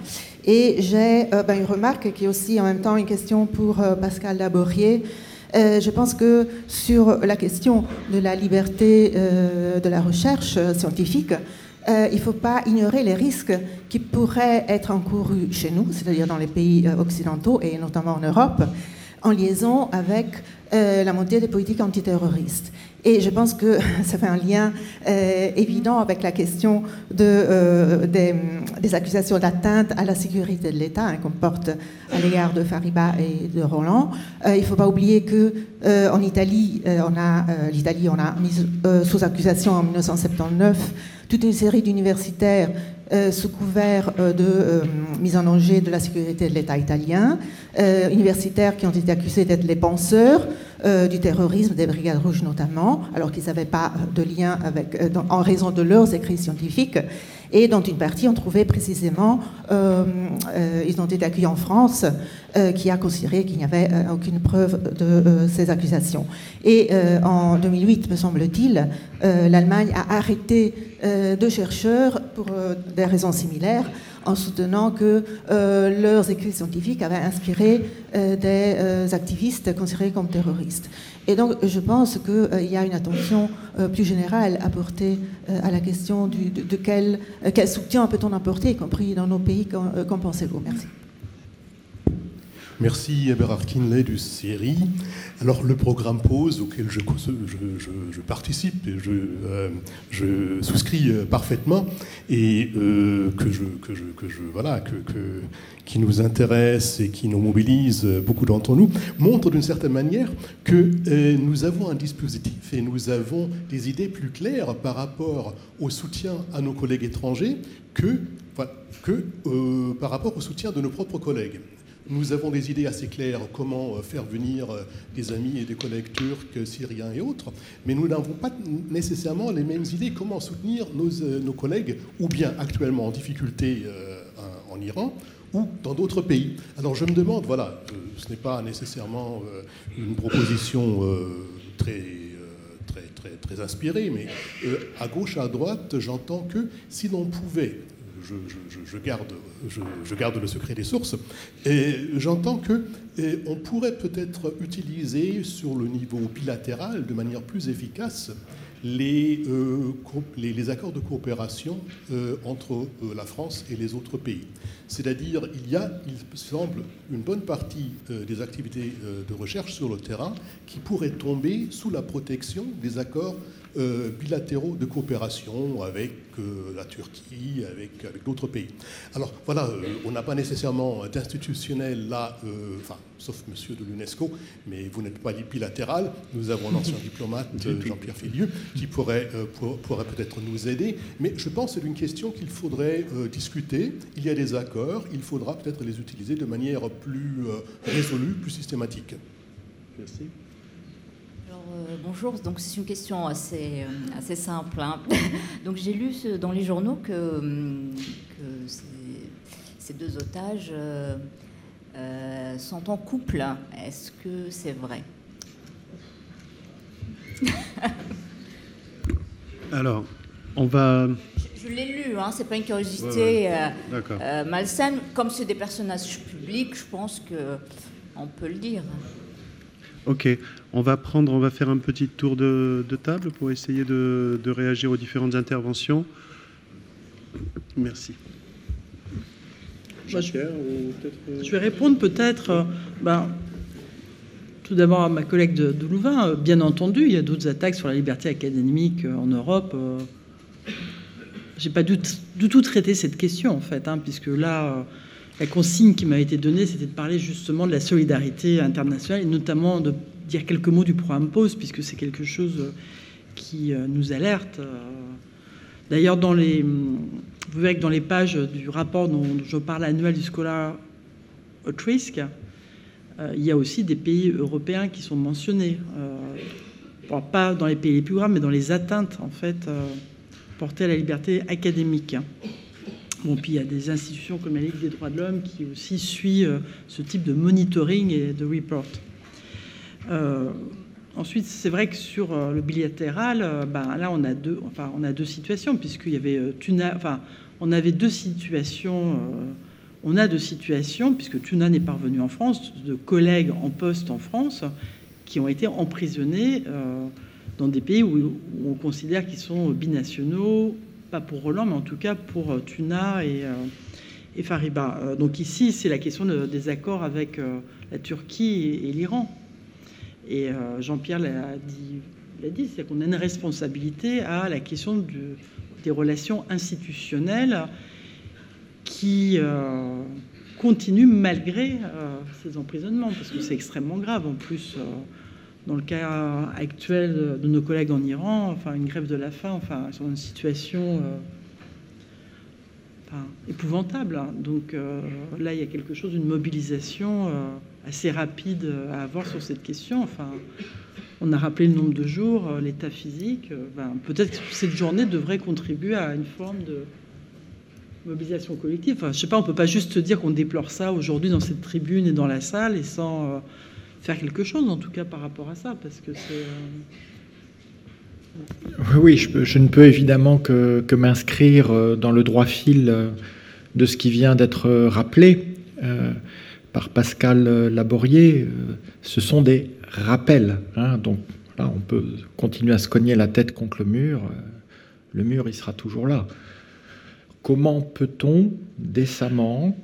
et j'ai euh, ben, une remarque qui est aussi en même temps une question pour euh, Pascal Laborier. je pense que sur la question de la liberté de la recherche scientifique, il ne faut pas ignorer les risques qui pourraient être encourus chez nous, c'est-à-dire dans les pays occidentaux et notamment en Europe, en liaison avec la montée des politiques antiterroristes. Et je pense que ça fait un lien euh, évident avec la question euh, des, accusations d'atteinte à la sécurité de l'État hein, qu'on porte à l'égard de Fariba et de Roland. Euh, il ne faut pas oublier que en Italie, l'Italie, on a mis sous accusation en 1979 toute une série d'universitaires sous couvert de mise en danger de la sécurité de l'État italien, universitaires qui ont été accusés d'être les penseurs. Euh, du terrorisme des Brigades Rouges notamment, alors qu'ils n'avaient pas de lien avec, euh, en raison de leurs écrits scientifiques, et dont une partie ont trouvé précisément, euh, ils ont été accueillis en France, qui a considéré qu'il n'y avait aucune preuve de ces accusations. Et en 2008, me semble-t-il, l'Allemagne a arrêté deux chercheurs pour des raisons similaires en soutenant que euh, leurs écrits scientifiques avaient inspiré euh, des euh, activistes considérés comme terroristes. Et donc, je pense qu'il y a une attention plus générale à porter à la question de, quel, quel, soutien peut-on apporter, y compris dans nos pays. Qu'en pensez-vous? Merci. Merci Eberhard Kinley du CERI. Alors le programme Pause auquel je, participe et je, euh, souscris euh, parfaitement et euh, que, je, voilà, que, qui nous intéresse et qui nous mobilise beaucoup d'entre nous, montre d'une certaine manière que nous avons un dispositif et nous avons des idées plus claires par rapport au soutien à nos collègues étrangers que, que par rapport au soutien de nos propres collègues. Nous avons des idées assez claires comment euh, faire venir euh, des amis et des collègues turcs, syriens et autres, mais nous n'avons pas nécessairement les mêmes idées comment soutenir nos, euh, nos collègues, ou bien actuellement en difficulté en Iran, ou dans d'autres pays. Alors je me demande, voilà, ce n'est pas nécessairement une proposition très, très, très, très inspirée, mais à gauche, à droite, j'entends que si l'on pouvait je, garde, je, garde, le secret des sources. Et j'entends que on pourrait peut-être utiliser sur le niveau bilatéral de manière plus efficace les, euh, accords de coopération euh, entre euh, la France et les autres pays. C'est-à-dire, il y a, il semble, une bonne partie des activités de recherche sur le terrain qui pourraient tomber sous la protection des accords euh, bilatéraux de coopération avec euh, la Turquie, avec, avec d'autres pays. Alors voilà, euh, on n'a pas nécessairement d'institutionnel là, enfin, sauf monsieur de l'UNESCO, mais vous n'êtes pas bilatéral. Nous avons un ancien diplomate, Jean-Pierre Filieu, qui pourrait, pourrait peut-être nous aider. Mais je pense que c'est une question qu'il faudrait discuter. Il y a des accords, il faudra peut-être les utiliser de manière plus résolue, plus systématique. Merci. Euh, bonjour, donc c'est une question assez, euh, assez simple. Hein. donc j'ai lu dans les journaux que, hum, ces, deux otages euh, sont en couple. Est-ce que c'est vrai? Alors, on va. Je, l'ai lu, hein, c'est pas une curiosité malsaine. Comme c'est des personnages publics, je pense que on peut le dire. Ok, on va prendre, on va faire un petit tour de, table pour essayer de, réagir aux différentes interventions. Merci. je, je, vais répondre peut-être. Euh, ben, tout d'abord à ma collègue de, Louvain. Euh, bien entendu, il y a d'autres attaques sur la liberté académique euh, en Europe. J'ai pas du, tout traité cette question en fait, hein, puisque là la consigne qui m'a été donnée, c'était de parler justement de la solidarité internationale et notamment de dire quelques mots du programme POSE, puisque c'est quelque chose euh, qui euh, nous alerte. Euh. D'ailleurs, vous verrez que dans les pages du rapport dont je parle annuel du Scholar at Risk, il y a aussi des pays européens qui sont mentionnés. pas dans les pays les plus graves, mais dans les atteintes en fait portées à la liberté académique. Puis il y a des institutions comme la Ligue des droits de l'homme qui aussi suit euh, ce type de monitoring et de report. Euh, ensuite, c'est vrai que sur euh, le bilatéral, ben, là on a deux, on a deux situations puisqu'il y avait Tuna, enfin on avait deux situations. on a deux situations puisque Tuna n'est pas revenu en France, de collègues en poste en France qui ont été emprisonnés dans des pays où on considère qu'ils sont binationaux pas pour Roland, mais en tout cas pour euh, Tuna et, euh, Fariba. Euh, donc ici, c'est la question des accords avec la Turquie et, l'Iran. Et Jean-Pierre l'a dit c'est qu'on a une responsabilité à la question des relations institutionnelles qui continuent malgré ces emprisonnements, parce que c'est extrêmement grave. En plus, dans le cas actuel de nos collègues en Iran, enfin, une grève de la faim, enfin, ils une situation épouvantable. Hein. Donc là, il y a quelque chose, une mobilisation assez rapide à avoir sur cette question. Enfin, on a rappelé le nombre de jours, euh, l'état physique. Euh, ben, peut-être que cette journée devrait contribuer à une forme de mobilisation collective. Enfin, je sais pas, on peut pas juste dire qu'on déplore ça aujourd'hui dans cette tribune et dans la salle et sans euh, faire quelque chose, en tout cas par rapport à ça, parce que c'est. Oui, je, ne peux évidemment que, m'inscrire dans le droit fil de ce qui vient d'être rappelé par Pascal Laborier. Ce sont des rappel. Hein, donc là, on peut continuer à se cogner la tête contre le mur. Euh, le mur, il sera toujours là. Comment peut-on décemment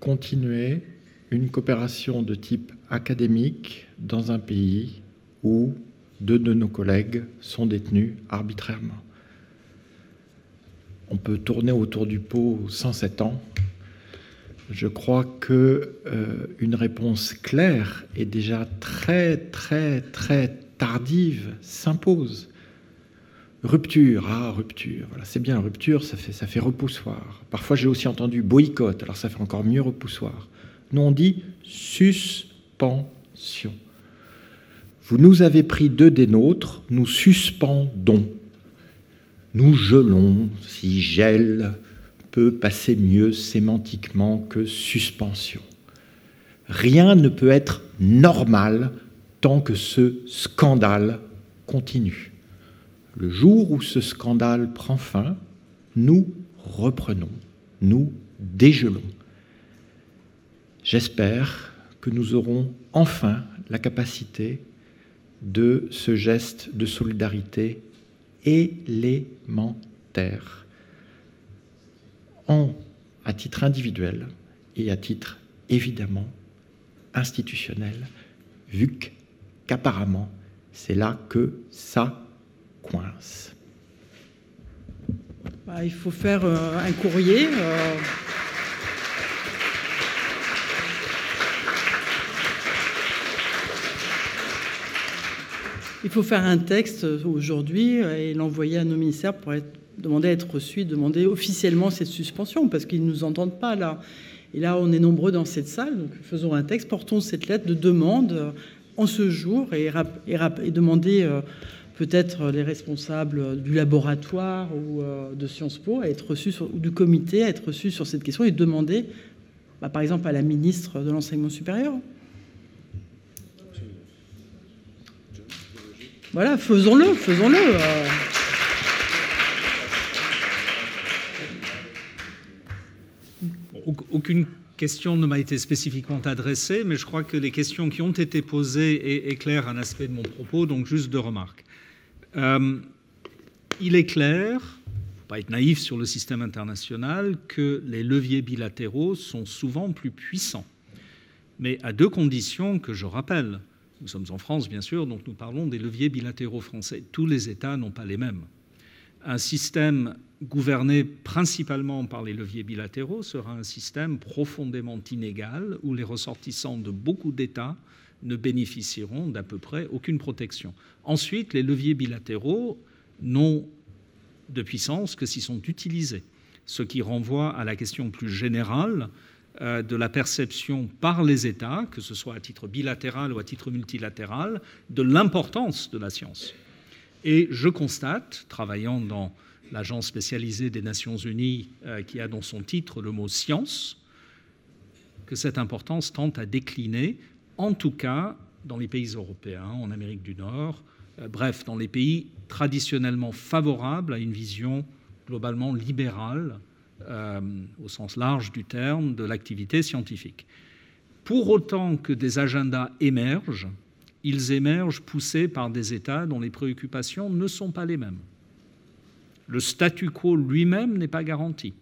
continuer une coopération de type académique dans un pays où deux de nos collègues sont détenus arbitrairement On peut tourner autour du pot 107 ans je crois que euh, une réponse claire et déjà très très très tardive s'impose. Rupture, ah rupture, voilà, c'est bien rupture, ça fait ça fait repoussoir. Parfois j'ai aussi entendu boycott, alors ça fait encore mieux repoussoir. Nous on dit suspension. Vous nous avez pris deux des nôtres, nous suspendons. Nous gelons, si gèle, peut passer mieux sémantiquement que suspension. Rien ne peut être normal tant que ce scandale continue. Le jour où ce scandale prend fin, nous reprenons, nous dégelons. J'espère que nous aurons enfin la capacité de ce geste de solidarité élémentaire à titre individuel et à titre évidemment institutionnel, vu qu'apparemment c'est là que ça coince. Bah, il faut faire euh, un courrier. Euh. Il faut faire un texte aujourd'hui et l'envoyer à nos ministères pour demander à être reçu, demander officiellement cette suspension, parce qu'ils ne nous entendent pas là. Et là, on est nombreux dans cette salle, donc faisons un texte, portons cette lettre de demande euh, en ce jour et, et, et demander euh, peut-être les responsables du laboratoire ou euh, de Sciences Po à être reçus, ou du comité à être reçus sur cette question et demander, bah, par exemple, à la ministre de l'Enseignement supérieur. Voilà, faisons-le, faisons-le. aucune question ne m'a été spécifiquement adressée, mais je crois que les questions qui ont été posées éclairent un aspect de mon propos, donc juste deux remarques. Euh, il est clair, faut pas être naïf sur le système international, que les leviers bilatéraux sont souvent plus puissants, mais à deux conditions que je rappelle. Nous sommes en France, bien sûr, donc nous parlons des leviers bilatéraux français. Tous les États n'ont pas les mêmes. Un système gouverné principalement par les leviers bilatéraux sera un système profondément inégal où les ressortissants de beaucoup d'États ne bénéficieront d'à peu près aucune protection. Ensuite, les leviers bilatéraux n'ont de puissance que s'ils sont utilisés, ce qui renvoie à la question plus générale de la perception par les États, que ce soit à titre bilatéral ou à titre multilatéral, de l'importance de la science. Et je constate, travaillant dans l'agence spécialisée des Nations Unies euh, qui a dans son titre le mot science, que cette importance tente à décliner, en tout cas dans les pays européens, en Amérique du Nord, euh, bref, dans les pays traditionnellement favorables à une vision globalement libérale, euh, au sens large du terme, de l'activité scientifique. Pour autant que des agendas émergent, ils émergent poussés par des États dont les préoccupations ne sont pas les mêmes le statu quo lui-même n'est pas garanti.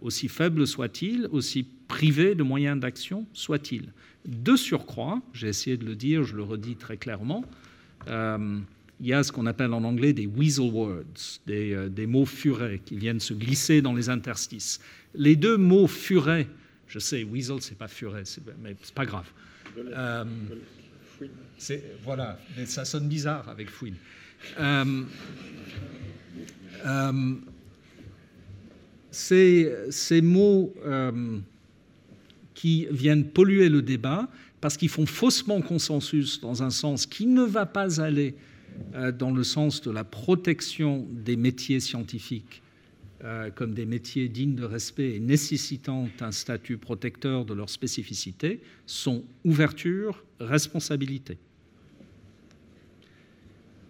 Aussi faible soit-il, aussi privé de moyens d'action soit-il. De surcroît, j'ai essayé de le dire, je le redis très clairement, euh, il y a ce qu'on appelle en anglais des weasel words, des, des, mots furets qui viennent se glisser dans les interstices. Les deux mots furets, je sais, weasel, c'est pas furet, mais c'est pas grave. Euh, voilà, ça sonne bizarre avec fouine. Euh, euh, ces, ces, mots qui viennent polluer le débat parce qu'ils font faussement consensus dans un sens qui ne va pas aller dans le sens de la protection des métiers scientifiques euh, comme des métiers dignes de respect et nécessitant un statut protecteur de leur spécificité sont ouverture, responsabilité.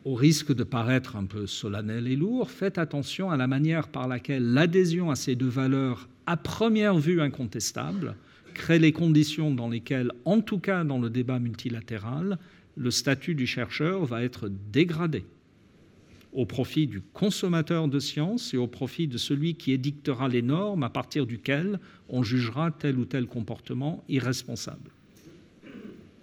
Au risque de paraître un peu solennel et lourd, faites attention à la manière par laquelle l'adhésion à ces deux valeurs, à première vue incontestable, crée les conditions dans lesquelles, en tout cas dans le débat multilatéral, le statut du chercheur va être dégradé au profit du consommateur de science et au profit de celui qui édictera les normes à partir duquel on jugera tel ou tel comportement irresponsable.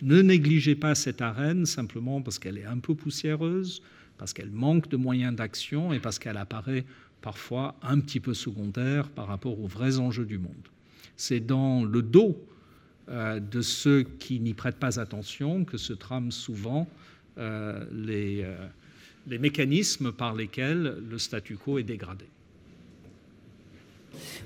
Ne négligez pas cette arène simplement parce qu'elle est un peu poussiéreuse, parce qu'elle manque de moyens d'action et parce qu'elle apparaît parfois un petit peu secondaire par rapport aux vrais enjeux du monde. C'est dans le dos de ceux qui n'y prêtent pas attention que se trament souvent euh, les, euh, les mécanismes par lesquels le statu quo est dégradé.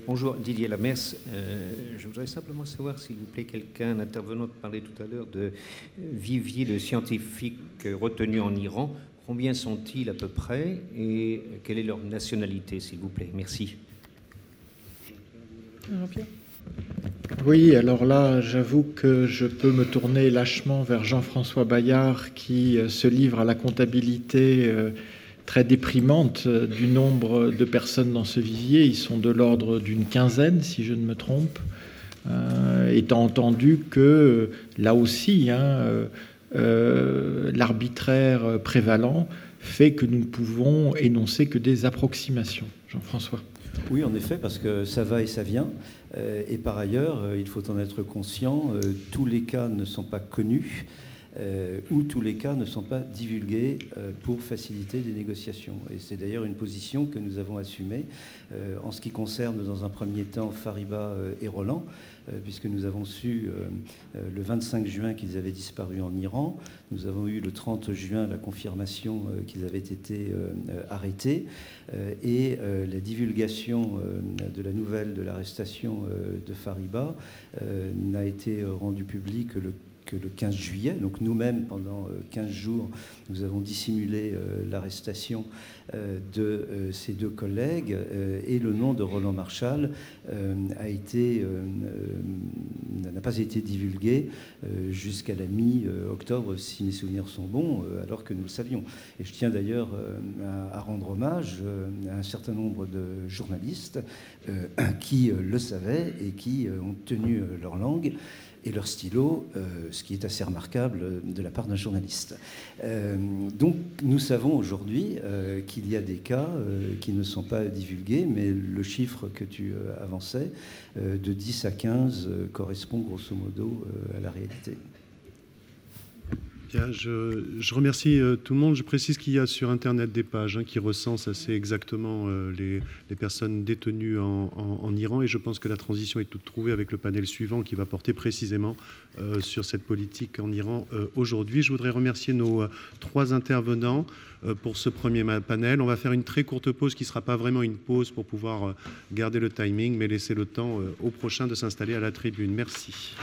Bonjour, Didier Lamers. Euh, je voudrais simplement savoir, s'il vous plaît, quelqu'un, intervenant, parlait tout à l'heure de viviers de scientifiques retenus en Iran. Combien sont-ils à peu près et quelle est leur nationalité, s'il vous plaît? Merci. Jean-Pierre? Oui, alors là, j'avoue que je peux me tourner lâchement vers Jean-François Bayard qui euh, se livre à la comptabilité euh, très déprimante euh, du nombre de personnes dans ce vivier. Ils sont de l'ordre d'une quinzaine, si je ne me trompe, étant entendu que là aussi, hein, l'arbitraire prévalent fait que nous ne pouvons énoncer que des approximations. Jean-François. Oui, en effet, parce que ça va et ça vient. Euh, et par ailleurs, euh, il faut en être conscient, euh, tous les cas ne sont pas connus. ou tous les cas ne sont pas divulgués pour faciliter des négociations. Et c'est d'ailleurs une position que nous avons assumée en ce qui concerne, dans un premier temps, Fariba et Roland. Euh, puisque nous avons su euh, euh, le 25 juin qu'ils avaient disparu en Iran. Nous avons eu le 30 juin la confirmation qu'ils avaient été arrêtés. et la divulgation de la nouvelle de l'arrestation de Fariba n'a été rendue publique le le 15 juillet. Donc nous-mêmes, pendant 15 jours, nous avons dissimulé l'arrestation euh, de euh, ses deux collègues euh, et le nom de Roland Marshall a été n'a pas été divulgué jusqu'à la mi-octobre, si mes souvenirs sont bons, alors que nous le savions. Et je tiens d'ailleurs à, rendre hommage à un certain nombre de journalistes qui le savaient et qui ont tenu leur langue et leur stylo, euh, ce qui est assez remarquable de la part d'un journaliste. Euh, donc nous savons aujourd'hui euh, qu'il y a des cas qui ne sont pas divulgués, mais le chiffre que tu avançais, de 10 à 15, correspond grosso modo à la réalité je, remercie euh, tout le monde. Je précise qu'il y a sur Internet des pages hein, qui recensent assez exactement euh, les, personnes détenues en, Iran et je pense que la transition est toute trouvée avec le panel suivant qui va porter précisément euh, sur cette politique en Iran aujourd'hui. Je voudrais remercier nos trois intervenants pour ce premier panel. On va faire une très courte pause qui ne sera pas vraiment une pause pour pouvoir garder le timing, mais laisser le temps au prochain de s'installer à la tribune. Merci.